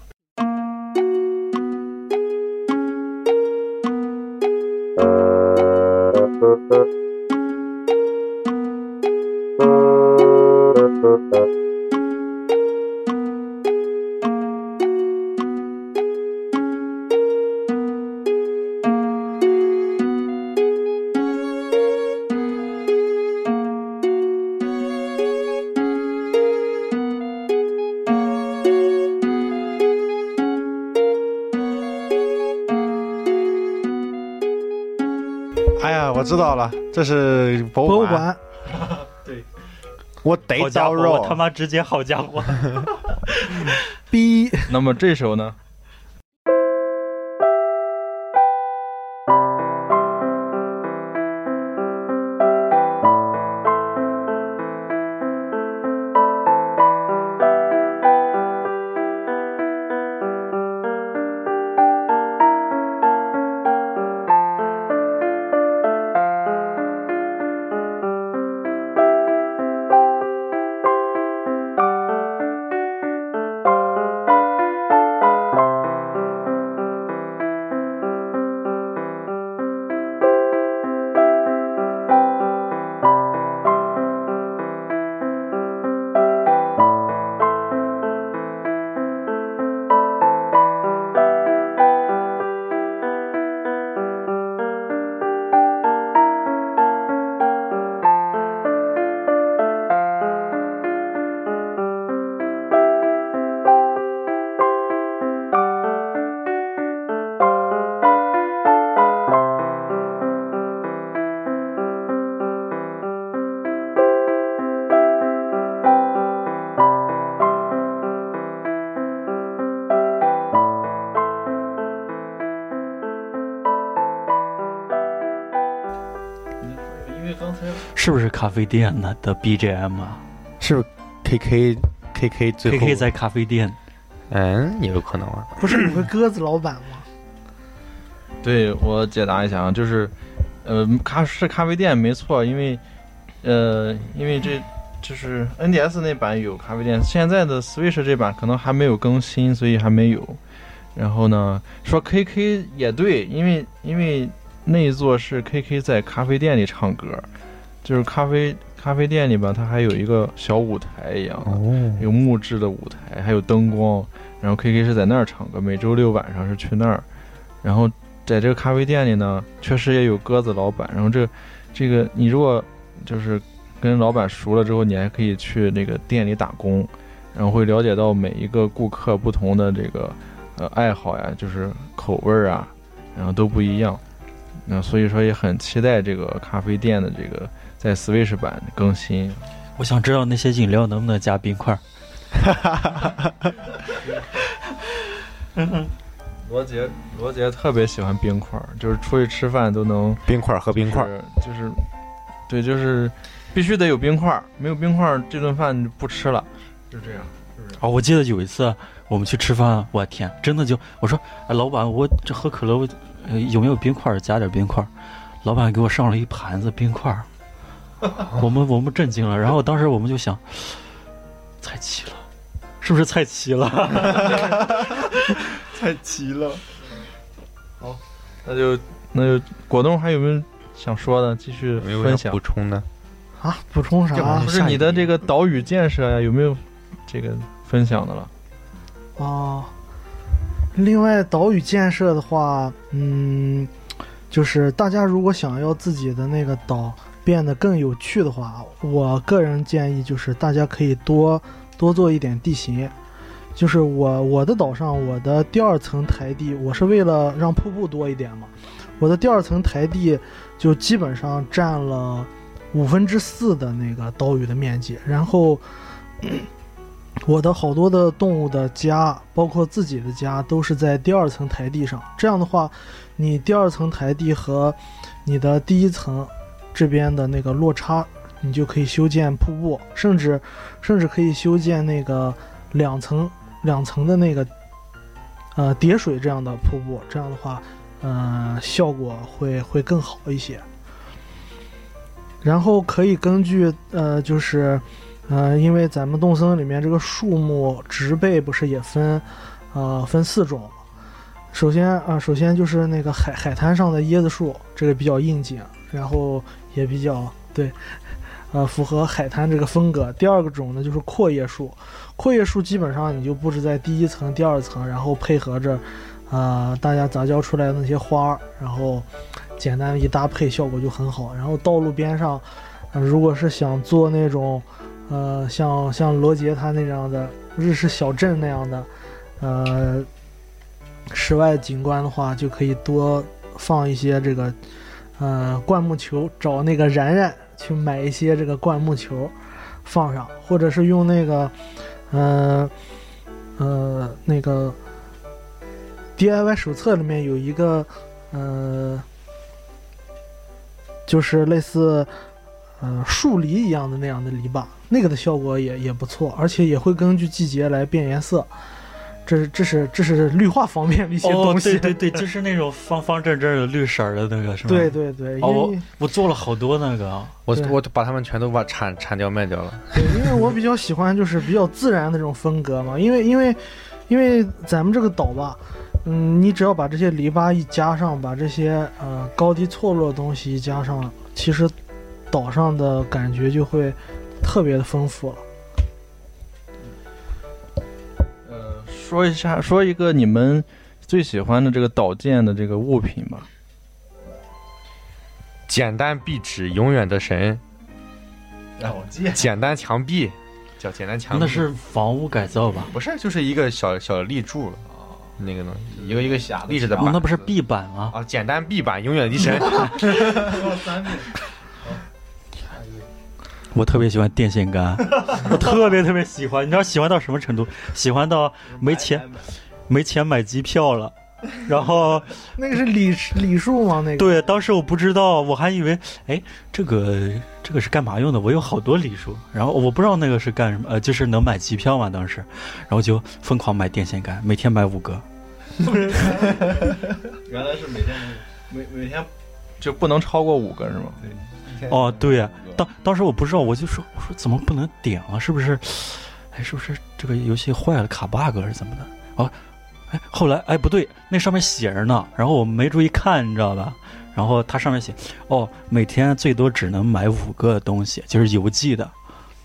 Speaker 3: 知道了，这是博物馆。
Speaker 4: 博物馆
Speaker 3: 我得
Speaker 2: 好家伙，
Speaker 3: 到肉
Speaker 2: 我，他妈直接好家伙！
Speaker 4: 逼
Speaker 1: 那么这时候呢？
Speaker 2: 是不是咖啡店呢的 BGM 啊
Speaker 3: 是不是 KK KK 最后
Speaker 2: ？KK 在咖啡店，
Speaker 3: 嗯，也有可能啊。
Speaker 4: 不是有个鸽子老板吗？
Speaker 1: 对我解答一下啊，就是，呃，咖是咖啡店没错，因为，呃，因为这就是 NDS 那版有咖啡店，现在的 Switch 这版可能还没有更新，所以还没有。然后呢，说 KK 也对，因为因为那一座是 KK 在咖啡店里唱歌，就是咖啡咖啡店里边它还有一个小舞台一样的，
Speaker 3: 哦，
Speaker 1: 有木质的舞台，还有灯光，然后 KK 是在那儿唱歌，每周六晚上是去那儿，然后在这个咖啡店里呢，确实也有鸽子老板，然后这这个你如果就是跟老板熟了之后，你还可以去那个店里打工，然后会了解到每一个顾客不同的这个呃爱好呀，就是口味儿啊，然后都不一样，那所以说也很期待这个咖啡店的这个在 Switch 版更新。
Speaker 2: 我想知道那些饮料能不能加冰块儿。
Speaker 1: 罗杰，罗杰特别喜欢冰块儿，就是出去吃饭都能
Speaker 3: 冰块儿和冰块儿，
Speaker 1: 就是，就是，对，就是必须得有冰块儿，没有冰块儿这顿饭就不吃了，就这样，是不是？
Speaker 2: 哦，我记得有一次我们去吃饭，我天，真的就我说，哎，老板，我这喝可乐，我呃有没有冰块儿？加点冰块儿。老板给我上了一盘子冰块儿，我们我们震惊了。然后当时我们就想，菜齐了，是不是菜齐了？
Speaker 1: 菜齐了。好，那就那就果冻还有没有想说的？继续
Speaker 3: 没有
Speaker 1: 分享
Speaker 3: 想补。充的？
Speaker 4: 啊，补充啥？
Speaker 1: 不是你的这个岛屿建设呀，有没有这个分享的了？
Speaker 4: 啊。另外，岛屿建设的话，嗯，就是大家如果想要自己的那个岛变得更有趣的话，我个人建议就是大家可以多多做一点地形。就是我我的岛上，我的第二层台地，我是为了让瀑布多一点嘛，我的第二层台地就基本上占了五分之四的那个岛屿的面积，然后。我的好多的动物的家，包括自己的家，都是在第二层台地上。这样的话，你第二层台地和你的第一层这边的那个落差，你就可以修建瀑布，甚至甚至可以修建那个两层两层的那个呃叠水这样的瀑布。这样的话，嗯，效果会会更好一些。然后可以根据呃，就是。呃，因为咱们动森里面这个树木植被不是也分，呃，分四种。首先啊，首先就是那个海海滩上的椰子树，这个比较应景，然后也比较对，呃，符合海滩这个风格。第二个种呢就是阔叶树，阔叶树基本上你就布置在第一层、第二层，然后配合着，呃，大家杂交出来的那些花，然后简单一搭配，效果就很好。然后道路边上，如果是想做那种。呃，像像罗杰他那样的日式小镇那样的，呃，室外景观的话，就可以多放一些这个，呃，灌木球，找那个然然去买一些这个灌木球，放上，或者是用那个，呃，呃，那个 DIY 手册里面有一个，呃，就是类似。呃，树篱一样的那样的篱笆，那个的效果也也不错，而且也会根据季节来变颜色。这是这是这是绿化方面的一些东
Speaker 2: 西。对对对，就是那种方方正正的绿色的那个，是吗？
Speaker 4: 对对对。
Speaker 2: 哦，我做了好多那个，
Speaker 3: 我我把它们全都把铲铲掉卖掉了。
Speaker 4: 对，因为我比较喜欢就是比较自然的这种风格嘛，因为因为因为咱们这个岛吧，嗯，你只要把这些篱笆一加上，把这些呃高低错落的东西一加上，其实。岛上的感觉就会特别的丰富了。
Speaker 1: 说一下，说一个你们最喜欢的这个岛建的这个物品吧。
Speaker 3: 简单壁纸，永远的神。
Speaker 1: 岛建。
Speaker 3: 简单墙壁，叫简单墙壁。
Speaker 2: 那是房屋改造吧？
Speaker 3: 不是，就是一个小小立柱。那个东西，一个一个立着的板。
Speaker 2: 那不是壁板吗？
Speaker 3: 啊，简单壁板，永远的神。
Speaker 2: 我特别喜欢电线杆，我 特别特别喜欢。你知道喜欢到什么程度？喜欢到没钱，没钱买机票了。然后
Speaker 4: 那个是礼礼数吗？那个
Speaker 2: 对，当时我不知道，我还以为哎，这个这个是干嘛用的？我有好多礼数，然后我不知道那个是干什么，呃，就是能买机票嘛。当时，然后就疯狂买电线杆，每天买五个。
Speaker 1: 原来是每天每每天就不能超过五个是吗？对。
Speaker 2: 哦，对呀，当当时我不知道，我就说，我说怎么不能点了？是不是？哎，是不是这个游戏坏了，卡 bug 是怎么的？哦，哎，后来哎不对，那上面写着呢，然后我没注意看，你知道吧？然后它上面写，哦，每天最多只能买五个东西，就是邮寄的，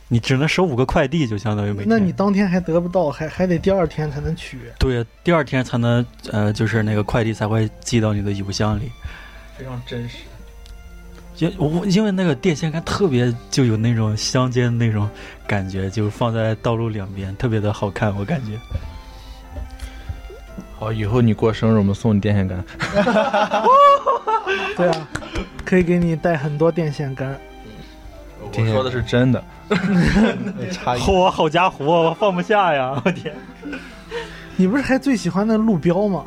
Speaker 2: 你只能收五个快递，就相当于每天。
Speaker 4: 那你当天还得不到，还还得第二天才能取。
Speaker 2: 对，第二天才能，呃，就是那个快递才会寄到你的邮箱里。
Speaker 1: 非常真实。
Speaker 2: 因我因为那个电线杆特别就有那种乡间那种感觉，就放在道路两边，特别的好看，我感觉。
Speaker 1: 好，以后你过生日，我们送你电线杆。
Speaker 4: 对啊，可以给你带很多电线杆。
Speaker 1: 我说的是真的。
Speaker 2: 嚯，好家伙，我放不下呀！我天。
Speaker 4: 你不是还最喜欢那路标吗？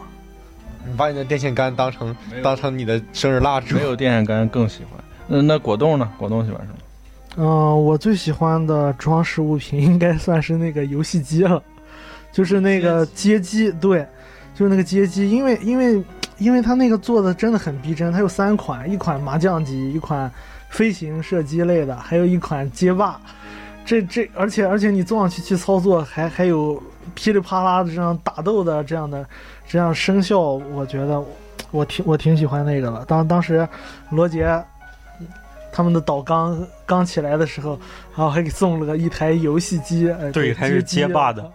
Speaker 3: 你把你的电线杆当成当成你的生日蜡烛，
Speaker 1: 没有电线杆更喜欢。那那果冻呢？果冻喜欢什么？
Speaker 4: 嗯，我最喜欢的装饰物品应该算是那个游戏机了，就是那个街机。对，就是那个街机，因为因为因为它那个做的真的很逼真。它有三款，一款麻将机，一款飞行射击类的，还有一款街霸。这这，而且而且你坐上去去操作，还还有噼里啪啦的这样打斗的这样的。这样声效，我觉得我挺我挺喜欢那个了。当当时罗杰他们的岛刚刚起来的时候，然后还给送了个一台游戏机，
Speaker 2: 对，还是街霸的。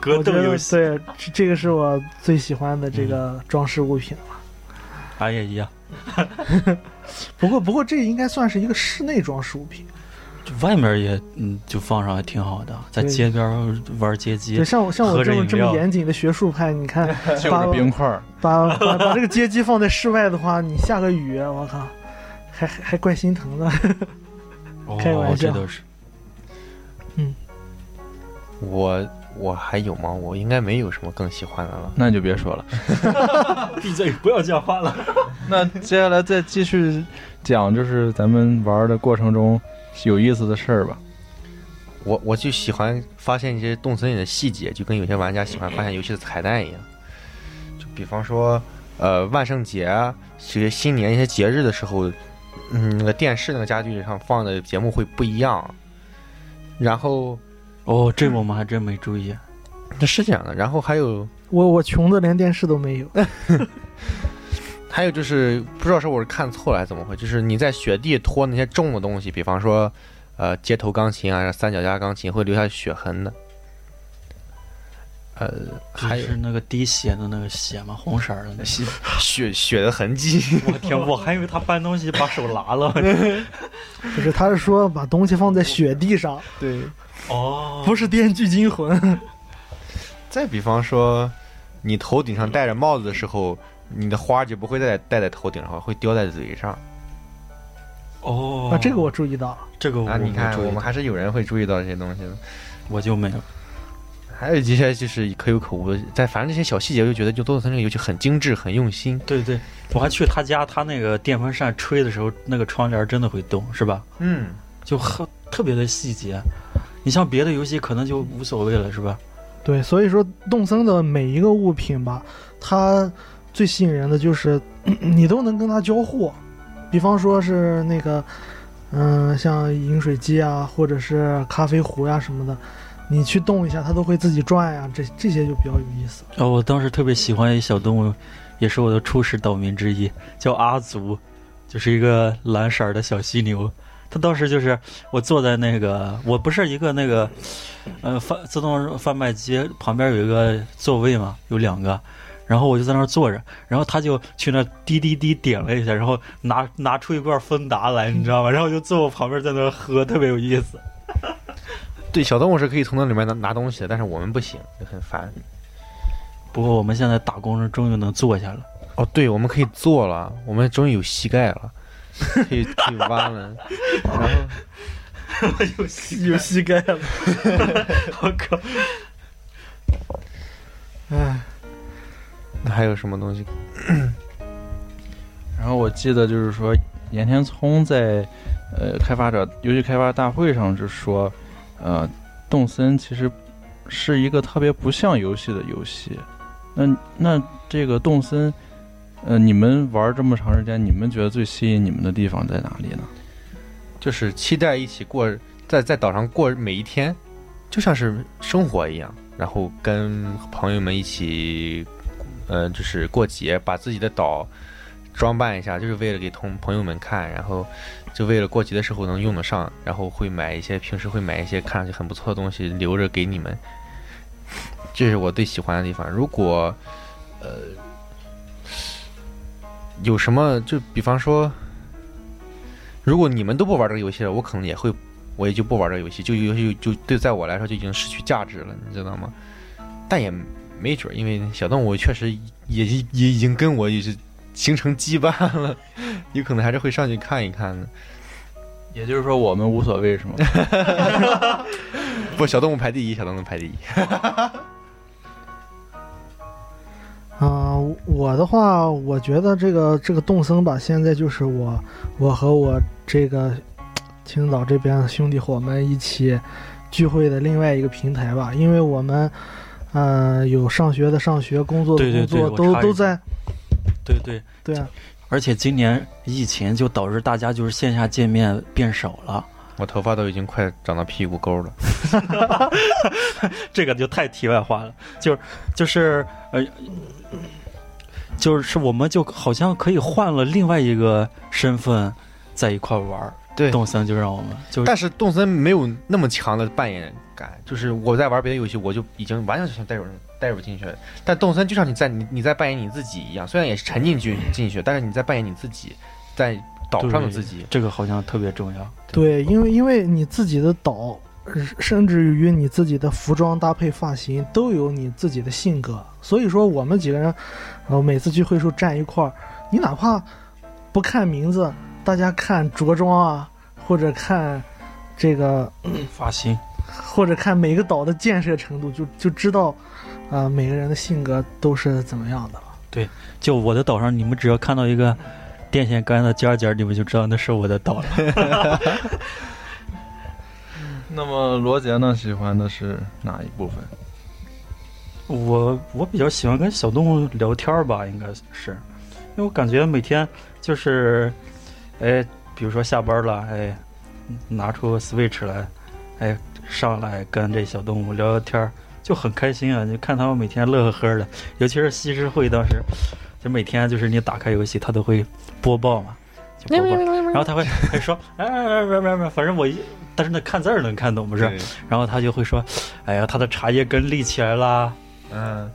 Speaker 2: 格斗游戏，
Speaker 4: 对，这这个是我最喜欢的这个装饰物品了。
Speaker 2: 俺也一样。
Speaker 4: 不过不过这应该算是一个室内装饰物品。
Speaker 2: 就外面也嗯，就放上还挺好的，在街边玩街机
Speaker 4: 就，像我像我这么这么严谨的学术派，你看
Speaker 1: 就
Speaker 4: 把
Speaker 1: 是冰块儿。
Speaker 4: 把把把这个街机放在室外的话，你下个雨，我靠，还还还怪心疼的。开玩
Speaker 2: 哦，
Speaker 4: 笑
Speaker 2: 这都是。
Speaker 3: 嗯我我还有吗？我应该没有什么更喜欢的了。
Speaker 1: 那你就别说了。
Speaker 2: 闭嘴，不要讲话了。
Speaker 1: 那接下来再继续讲，就是咱们玩的过程中有意思的事儿吧。
Speaker 3: 我我就喜欢发现一些动森里的细节，就跟有些玩家喜欢发现游戏的彩蛋一样。就比方说，呃，万圣节啊，这些新年一些节日的时候，嗯，那个电视那个家具上放的节目会不一样。然后
Speaker 2: 哦，这我们还真没注意。
Speaker 3: 那是这样的，然后还有
Speaker 4: 我我穷的连电视都没有。
Speaker 3: 还有就是不知道是我是看错了还是怎么回事，就是你在雪地拖那些重的东西，比方说，呃，街头钢琴啊、三脚架钢琴会留下血痕的。呃，还
Speaker 2: 是那个滴血的那个血嘛，红色儿的那。
Speaker 3: 血血血的痕迹。
Speaker 2: 我天，我还以为他搬东西把手拉了。
Speaker 4: 不是，他是说把东西放在雪地上，
Speaker 3: 对。
Speaker 2: 哦，
Speaker 4: 不是《电锯惊魂》。
Speaker 3: 再比方说，你头顶上戴着帽子的时候，你的花就不会戴戴在头顶上，会叼在嘴上
Speaker 2: 哦
Speaker 4: 啊，这个我注意到了。
Speaker 2: 这个我
Speaker 3: 啊！你看，我们还是有人会注意到这些东西的。
Speaker 2: 我就没有。
Speaker 3: 还有一些就是可有可无的，在反正这些小细节，我就觉得就多特森这个游戏很精致、很用心。
Speaker 2: 对对，我还去他家，他那个电风扇吹的时候，那个窗帘真的会动，是吧？
Speaker 3: 嗯，
Speaker 2: 就很特别的细节。你像别的游戏可能就无所谓了，是吧？
Speaker 4: 对，所以说动森的每一个物品吧，它最吸引人的就是你都能跟它交互。比方说是那个，嗯、像饮水机啊，或者是咖啡壶呀、什么的，你去动一下，它都会自己转呀、这这些就比较有意思。
Speaker 2: 哦，我当时特别喜欢一小动物，也是我的初始岛民之一，叫阿祖，就是一个蓝色的小犀牛。它当时就是我坐在那个，我不是一个那个，呃，贩自动贩卖机旁边有一个座位嘛，有两个，然后我就在那儿坐着，然后他就去那滴滴滴点了一下，然后拿拿出一罐芬达来，你知道吗？然后就坐我旁边在那儿喝，特别有意思。
Speaker 3: 对，小动物是可以从那里面拿拿东西的，但是我们不行，就很烦。
Speaker 2: 不过我们现在打工人终于能坐下了。
Speaker 3: 哦，对，我们可以坐了，我们终于有膝盖了，可以可以弯了。然后
Speaker 2: 有膝，
Speaker 4: 有膝盖了，
Speaker 2: 我靠！
Speaker 4: 哎，
Speaker 3: 那还有什么东西？
Speaker 1: 然后我记得就是说，岩田聪在呃开发者游戏开发大会上就说，呃，动森其实是一个特别不像游戏的游戏。那那这个动森，呃，你们玩这么长时间，你们觉得最吸引你们的地方在哪里呢？
Speaker 3: 就是期待一起过在在岛上过每一天，就像是生活一样，然后跟朋友们一起，呃，就是过节，把自己的岛装扮一下，就是为了给同朋友们看，然后就为了过节的时候能用得上，然后会买一些平时会买一些看上去很不错的东西留着给你们，这是我最喜欢的地方。如果呃有什么，就比方说。如果你们都不玩这个游戏了，我可能也会，我也就不玩这个游戏，就游戏就对在我来说就已经失去价值了，你知道吗？但也没准儿，因为小动物确实也也已经跟我也是形成羁绊了，有可能还是会上去看一看的。
Speaker 1: 也就是说，我们无所谓是吗？
Speaker 3: 不，小动物排第一，小动物排第一。
Speaker 4: 嗯、我的话，我觉得这个这个动森吧，现在就是我我和我这个青岛这边的兄弟伙们一起聚会的另外一个平台吧，因为我们呃有上学的上学，工作的
Speaker 2: 对对
Speaker 4: 工作，都都在
Speaker 2: 对对，
Speaker 4: 对啊，
Speaker 2: 而且今年疫情就导致大家就是线下见面变少了，
Speaker 3: 我头发都已经快长到屁股沟了。
Speaker 2: 这个就太题外话了，就是就是呃，就是我们就好像可以换了另外一个身份在一块玩儿。
Speaker 3: 对
Speaker 2: 动森就让我们就
Speaker 3: 但是动森没有那么强的扮演感，就是我在玩别的游戏，我就已经完全想带入带入进去了。但动森就像你在你你在扮演你自己一样，虽然也是沉浸进进去，但是你在扮演你自己，在岛上的自己。
Speaker 2: 这个好像特别重要。
Speaker 4: 对，因为因为你自己的岛，呃甚至于你自己的服装搭配、发型都有你自己的性格，所以说我们几个人，呃，每次聚会时候站一块儿，你哪怕不看名字，大家看着装啊，或者看这个，
Speaker 2: 发型，
Speaker 4: 或者看每个岛的建设程度，就就知道，啊、每个人的性格都是怎么样的了。
Speaker 2: 对就我的岛上，你们只要看到一个电线杆的尖儿尖儿，你们就知道那是我的岛了。
Speaker 1: 那么罗杰呢，喜欢的是哪一部分？
Speaker 2: 我我比较喜欢跟小动物聊天儿吧，应该是，因为我感觉每天就是，哎，比如说下班了，哎，拿出 Switch 来，哎，上来跟这小动物聊聊天儿，就很开心啊！就看他们每天乐呵呵的，尤其是西施会当时，就每天就是你打开游戏，它都会播报嘛，就播报，然后他会会说，哎，哎哎哎哎反正我一，但是那看字儿能看懂不是？然后他就会说，哎呀，他的茶叶根立起来啦。
Speaker 3: 嗯，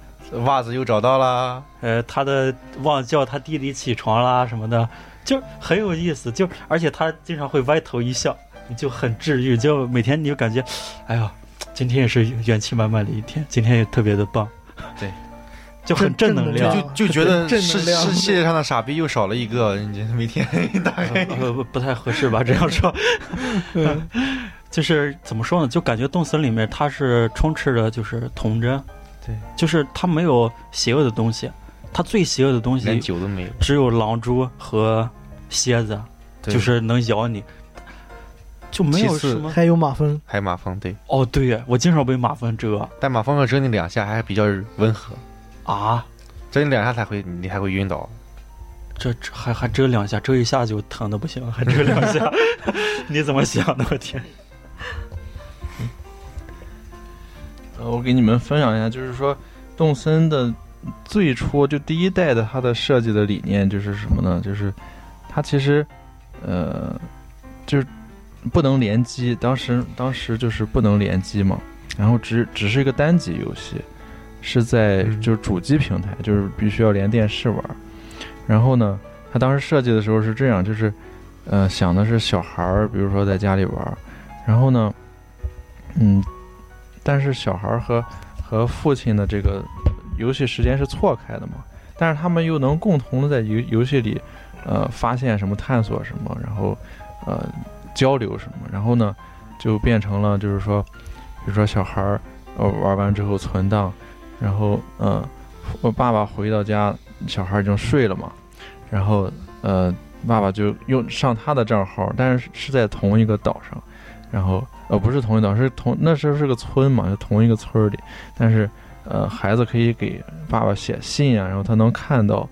Speaker 3: 袜子又找到啦。
Speaker 2: 呃，他的忘叫他弟弟起床啦什么的，就很有意思。就而且他经常会歪头一笑，就很治愈。就每天你就感觉，哎呀，今天也是元气满满的一天，今天也特别的棒。
Speaker 3: 对，
Speaker 2: 就很正能量。
Speaker 3: 就就觉得
Speaker 4: 正
Speaker 3: 是是世界上的傻逼又少了一个，你每天大概
Speaker 2: 呃不不太合适吧？这样说，就是怎么说呢？就感觉动森里面它是充斥着就是童真，
Speaker 3: 对，
Speaker 2: 就是它没有邪恶的东西，它最邪恶的东西
Speaker 3: 连
Speaker 2: 西
Speaker 3: 酒都没有，
Speaker 2: 只有狼蛛和蝎子。就是能咬你，就没有什么。
Speaker 4: 还有马蜂，
Speaker 3: 还有马蜂，对，
Speaker 2: 哦，对呀，我经常被马蜂蛰
Speaker 3: 但马蜂要蛰你两下还比较温和，
Speaker 2: 啊，
Speaker 3: 蛰你两下才会你还会晕倒。
Speaker 2: 这这还还蛰两下，蛰一下就疼的不行，还蛰两下，你怎么想的？我天！
Speaker 1: 呃，我给你们分享一下，就是说动森的最初就第一代的它的设计的理念就是什么呢？就是它其实呃就是不能联机，当时当时就是不能联机嘛，然后只只是一个单机游戏，是在
Speaker 3: 嗯
Speaker 1: 就是主机平台，就是必须要连电视玩。然后呢，他当时设计的时候是这样，就是呃想的是小孩儿，比如说在家里玩，然后呢，嗯。但是小孩儿和和父亲的这个游戏时间是错开的嘛，但是他们又能共同的在游游戏里，呃，发现什么、探索什么，然后呃交流什么，然后呢就变成了就是说，比如说小孩儿呃玩完之后存档，然后呃我爸爸回到家，小孩已经睡了嘛，然后呃爸爸就用上他的账号，但是是在同一个岛上，然后呃不是同一岛，是同那时候是个村嘛，就同一个村里，但是呃孩子可以给爸爸写信啊，然后他能看到，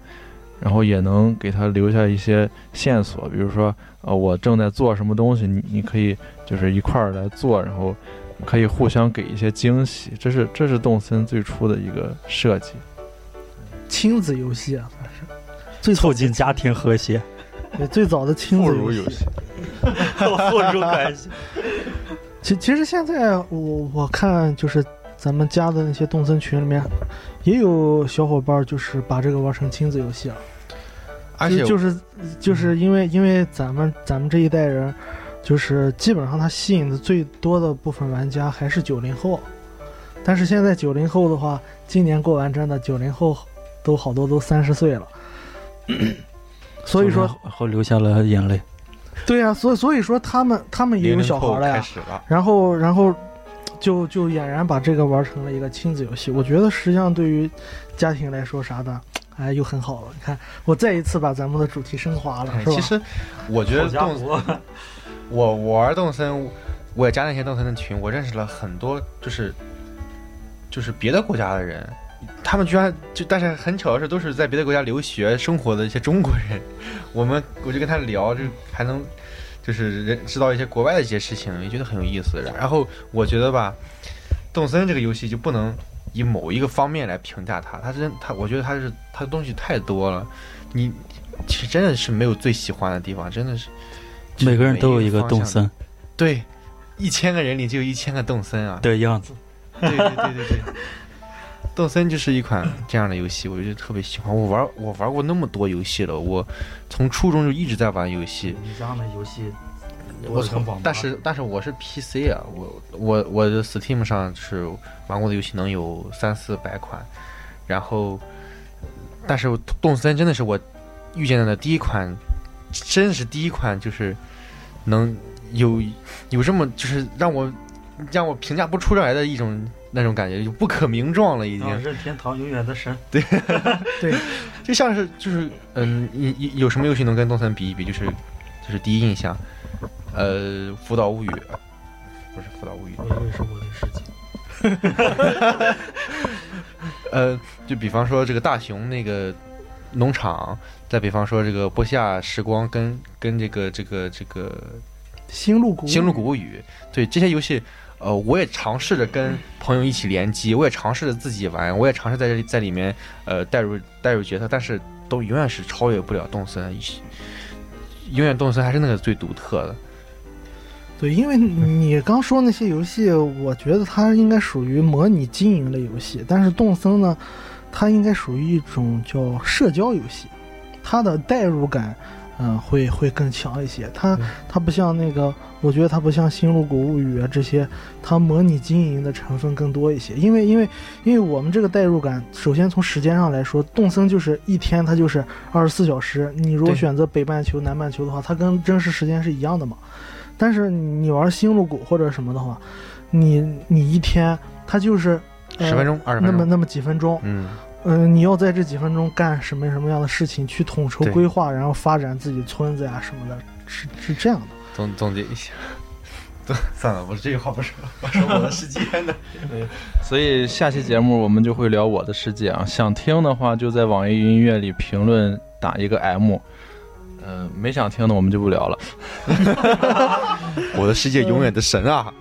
Speaker 1: 然后也能给他留下一些线索，比如说呃我正在做什么东西，你你可以就是一块儿来做，然后可以互相给一些惊喜，这是这是动森最初的一个设计。
Speaker 4: 亲子游戏啊，算是最
Speaker 2: 促进家庭和谐，
Speaker 4: 对最早的亲子游戏。
Speaker 2: 互助关系。
Speaker 4: 其其实现在我我看就是咱们家的那些动森群里面，也有小伙伴就是把这个玩成亲子游戏了。
Speaker 3: 而且
Speaker 4: 就就是就是因为因为咱们咱们这一代人，就是基本上他吸引的最多的部分玩家还是九零后，但是现在九零后的话，今年过完真的九零后都好多都三十岁了，所以说
Speaker 2: 后流下了眼泪。
Speaker 4: 对呀、所以所以说他们他们也有小孩了呀然后然后就就俨然把这个玩成了一个亲子游戏。我觉得实际上对于家庭来说啥的，哎，又很好了。你看，我再一次把咱们的主题升华了，是吧？
Speaker 3: 其实我觉得动
Speaker 2: 伙，
Speaker 3: 我我玩动森，我也加那些动森的群，我认识了很多就是就是别的国家的人，他们居然就但是很巧的是都是在别的国家留学生活的一些中国人，我们我就跟他聊，就还能就是人知道一些国外的一些事情，也觉得很有意思。然后我觉得吧，动森这个游戏就不能以某一个方面来评价他，他真他我觉得他是他的东西太多了，你其实真的是没有最喜欢的地方，真的是
Speaker 2: 每个人都有一个动森，
Speaker 3: 对，一千个人里就有一千个动森啊。
Speaker 2: 的样子。
Speaker 3: 对对对对对，动森就是一款这样的游戏，我觉得特别喜欢。我玩我玩过那么多游戏了，我从初中就一直在玩游戏。
Speaker 2: 你这样的游戏，
Speaker 3: 我从但是但是我是 PC 啊，我我我的 Steam 上是玩过的游戏能有三四百款，然后但是动森真的是我遇见的第一款，真的是第一款就是能有有这么就是让我让我评价不出来的一种那种感觉，就不可名状了已经。
Speaker 2: 啊任天堂永远的神。
Speaker 4: 对 对，
Speaker 3: 就像是就是嗯，你你有什么游戏能跟动森比一比？就是就是第一印象，呃，《辅导物语》不是《辅导物语》，
Speaker 2: 我以为是我的世界。
Speaker 3: 呃，就比方说这个大熊那个农场，再比方说这个波西亚时光跟跟这个这个这个
Speaker 4: 星露谷，
Speaker 3: 星露谷物语，对这些游戏，呃，我也尝试着跟朋友一起联机，我也尝试着自己玩，我也尝试在这里在里面呃带入带入角色，但是都永远是超越不了动森，永远动森还是那个最独特的。
Speaker 4: 对，因为你刚说那些游戏，我觉得它应该属于模拟经营类游戏，但是动森呢，它应该属于一种叫社交游戏，它的代入感，嗯、会会更强一些。它它不像那个，我觉得它不像《星露谷物语》啊这些，它模拟经营的成分更多一些。因为因为因为我们这个代入感，首先从时间上来说，动森就是一天它就是二十四小时，你如果选择北半球、南半球的话，它跟真实时间是一样的嘛。但是你玩星露谷或者什么的话，你你一天它就是呃
Speaker 3: 十分钟、二十分钟，
Speaker 4: 那么那么几分钟，
Speaker 3: 嗯，
Speaker 4: 嗯、你要在这几分钟干什么什么样的事情，去统筹规划，然后发展自己村子呀什么的，是是这样的。
Speaker 3: 总总结一下。算了，我这句话不说，我说我的世界呢。
Speaker 1: 所以下期节目我们就会聊我的世界啊，想听的话就在网易云音乐里评论打一个 M，嗯、没想听的我们就不聊了。
Speaker 3: 我的世界永远的神啊！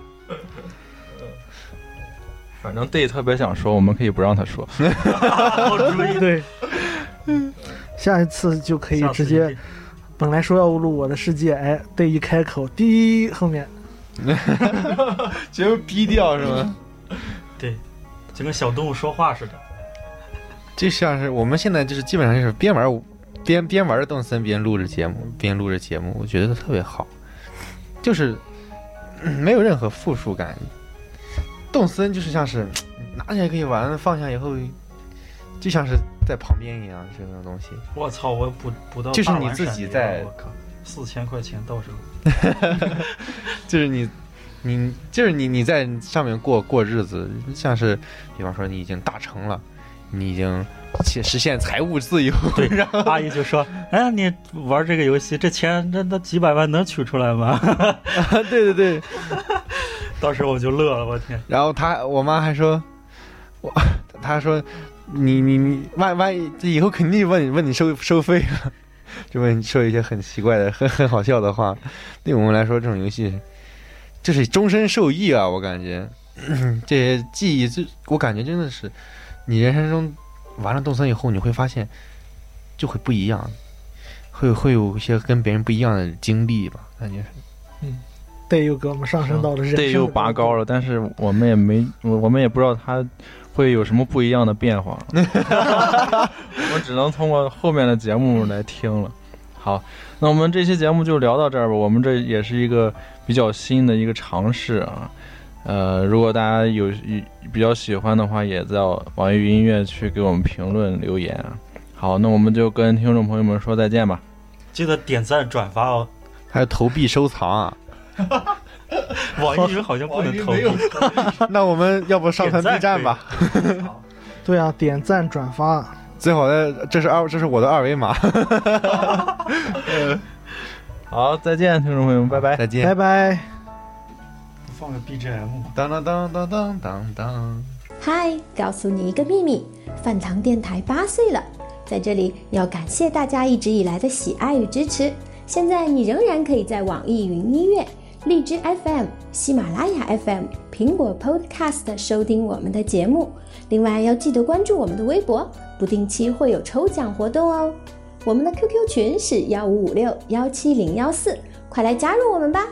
Speaker 1: 反正 Day 特别想说，我们可以不让他说。
Speaker 2: 好主意。
Speaker 4: 对，下一次就可以直接，本来说要录我的世界，哎，对一开口，滴后面
Speaker 3: 全部逼掉是吗？
Speaker 2: 对，就跟小动物说话似的。
Speaker 3: 就像是我们现在就是基本上就是边玩边边玩着动森边录着节目，边录着节目，我觉得特别好，就是、嗯没有任何负数感。动森就是像是拿起来可以玩，放下以后就像是在旁边一样，这种东西。
Speaker 2: 我操！我补补到
Speaker 3: 就是你自己在
Speaker 2: 我靠，四千块钱到手。
Speaker 3: 就是你，你就是你，你在上面过过日子，像是，比方说你已经大成了，你已经实实现财务自由，
Speaker 2: 对
Speaker 3: 然后
Speaker 2: 阿姨就说：“哎，你玩这个游戏，这钱这那几百万能取出来吗
Speaker 3: 对对 对，？”
Speaker 2: 当时我就乐了，我天！
Speaker 3: 然后他我妈还说，我他说你你你万万一以后肯定问你问你收收费了，就问你说一些很奇怪的很很好笑的话，对我们来说这种游戏就是终身受益啊，我感觉 这些记忆，这我感觉真的是你人生中玩了动森以后，你会发现就会不一样，会会有一些跟别人不一样的经历吧，感觉是。
Speaker 4: 对又给我们上升到了人生
Speaker 1: 又拔高了，但是我们也没，我我们也不知道他会有什么不一样的变化，我只能通过后面的节目来听了。好，那我们这期节目就聊到这儿吧。我们这也是一个比较新的一个尝试啊。呃，如果大家有比较喜欢的话，也在网易云音乐去给我们评论留言啊。好，那我们就跟听众朋友们说再见吧。
Speaker 2: 记得点赞转发哦。
Speaker 3: 还有投币收藏啊！
Speaker 2: 网易云好像不能投币。
Speaker 3: 那我们要不上传 B 站吧？
Speaker 4: 对啊，点赞转发，
Speaker 3: 最好的，这是二，这是我的二维码。
Speaker 1: 好，再见，听众朋友们，拜拜。
Speaker 3: 再见
Speaker 4: 拜。拜。
Speaker 2: 放个 BGM 吧。
Speaker 3: 当当当当当当当。
Speaker 5: 嗨，告诉你一个秘密，饭堂电台八岁了，在这里要感谢大家一直以来的喜爱与支持。现在你仍然可以在网易云音乐、荔枝 FM、喜马拉雅 FM、苹果 Podcast 收听我们的节目。另外要记得关注我们的微博，不定期会有抽奖活动哦。我们的 QQ 群是幺五五六幺七零幺四，快来加入我们吧！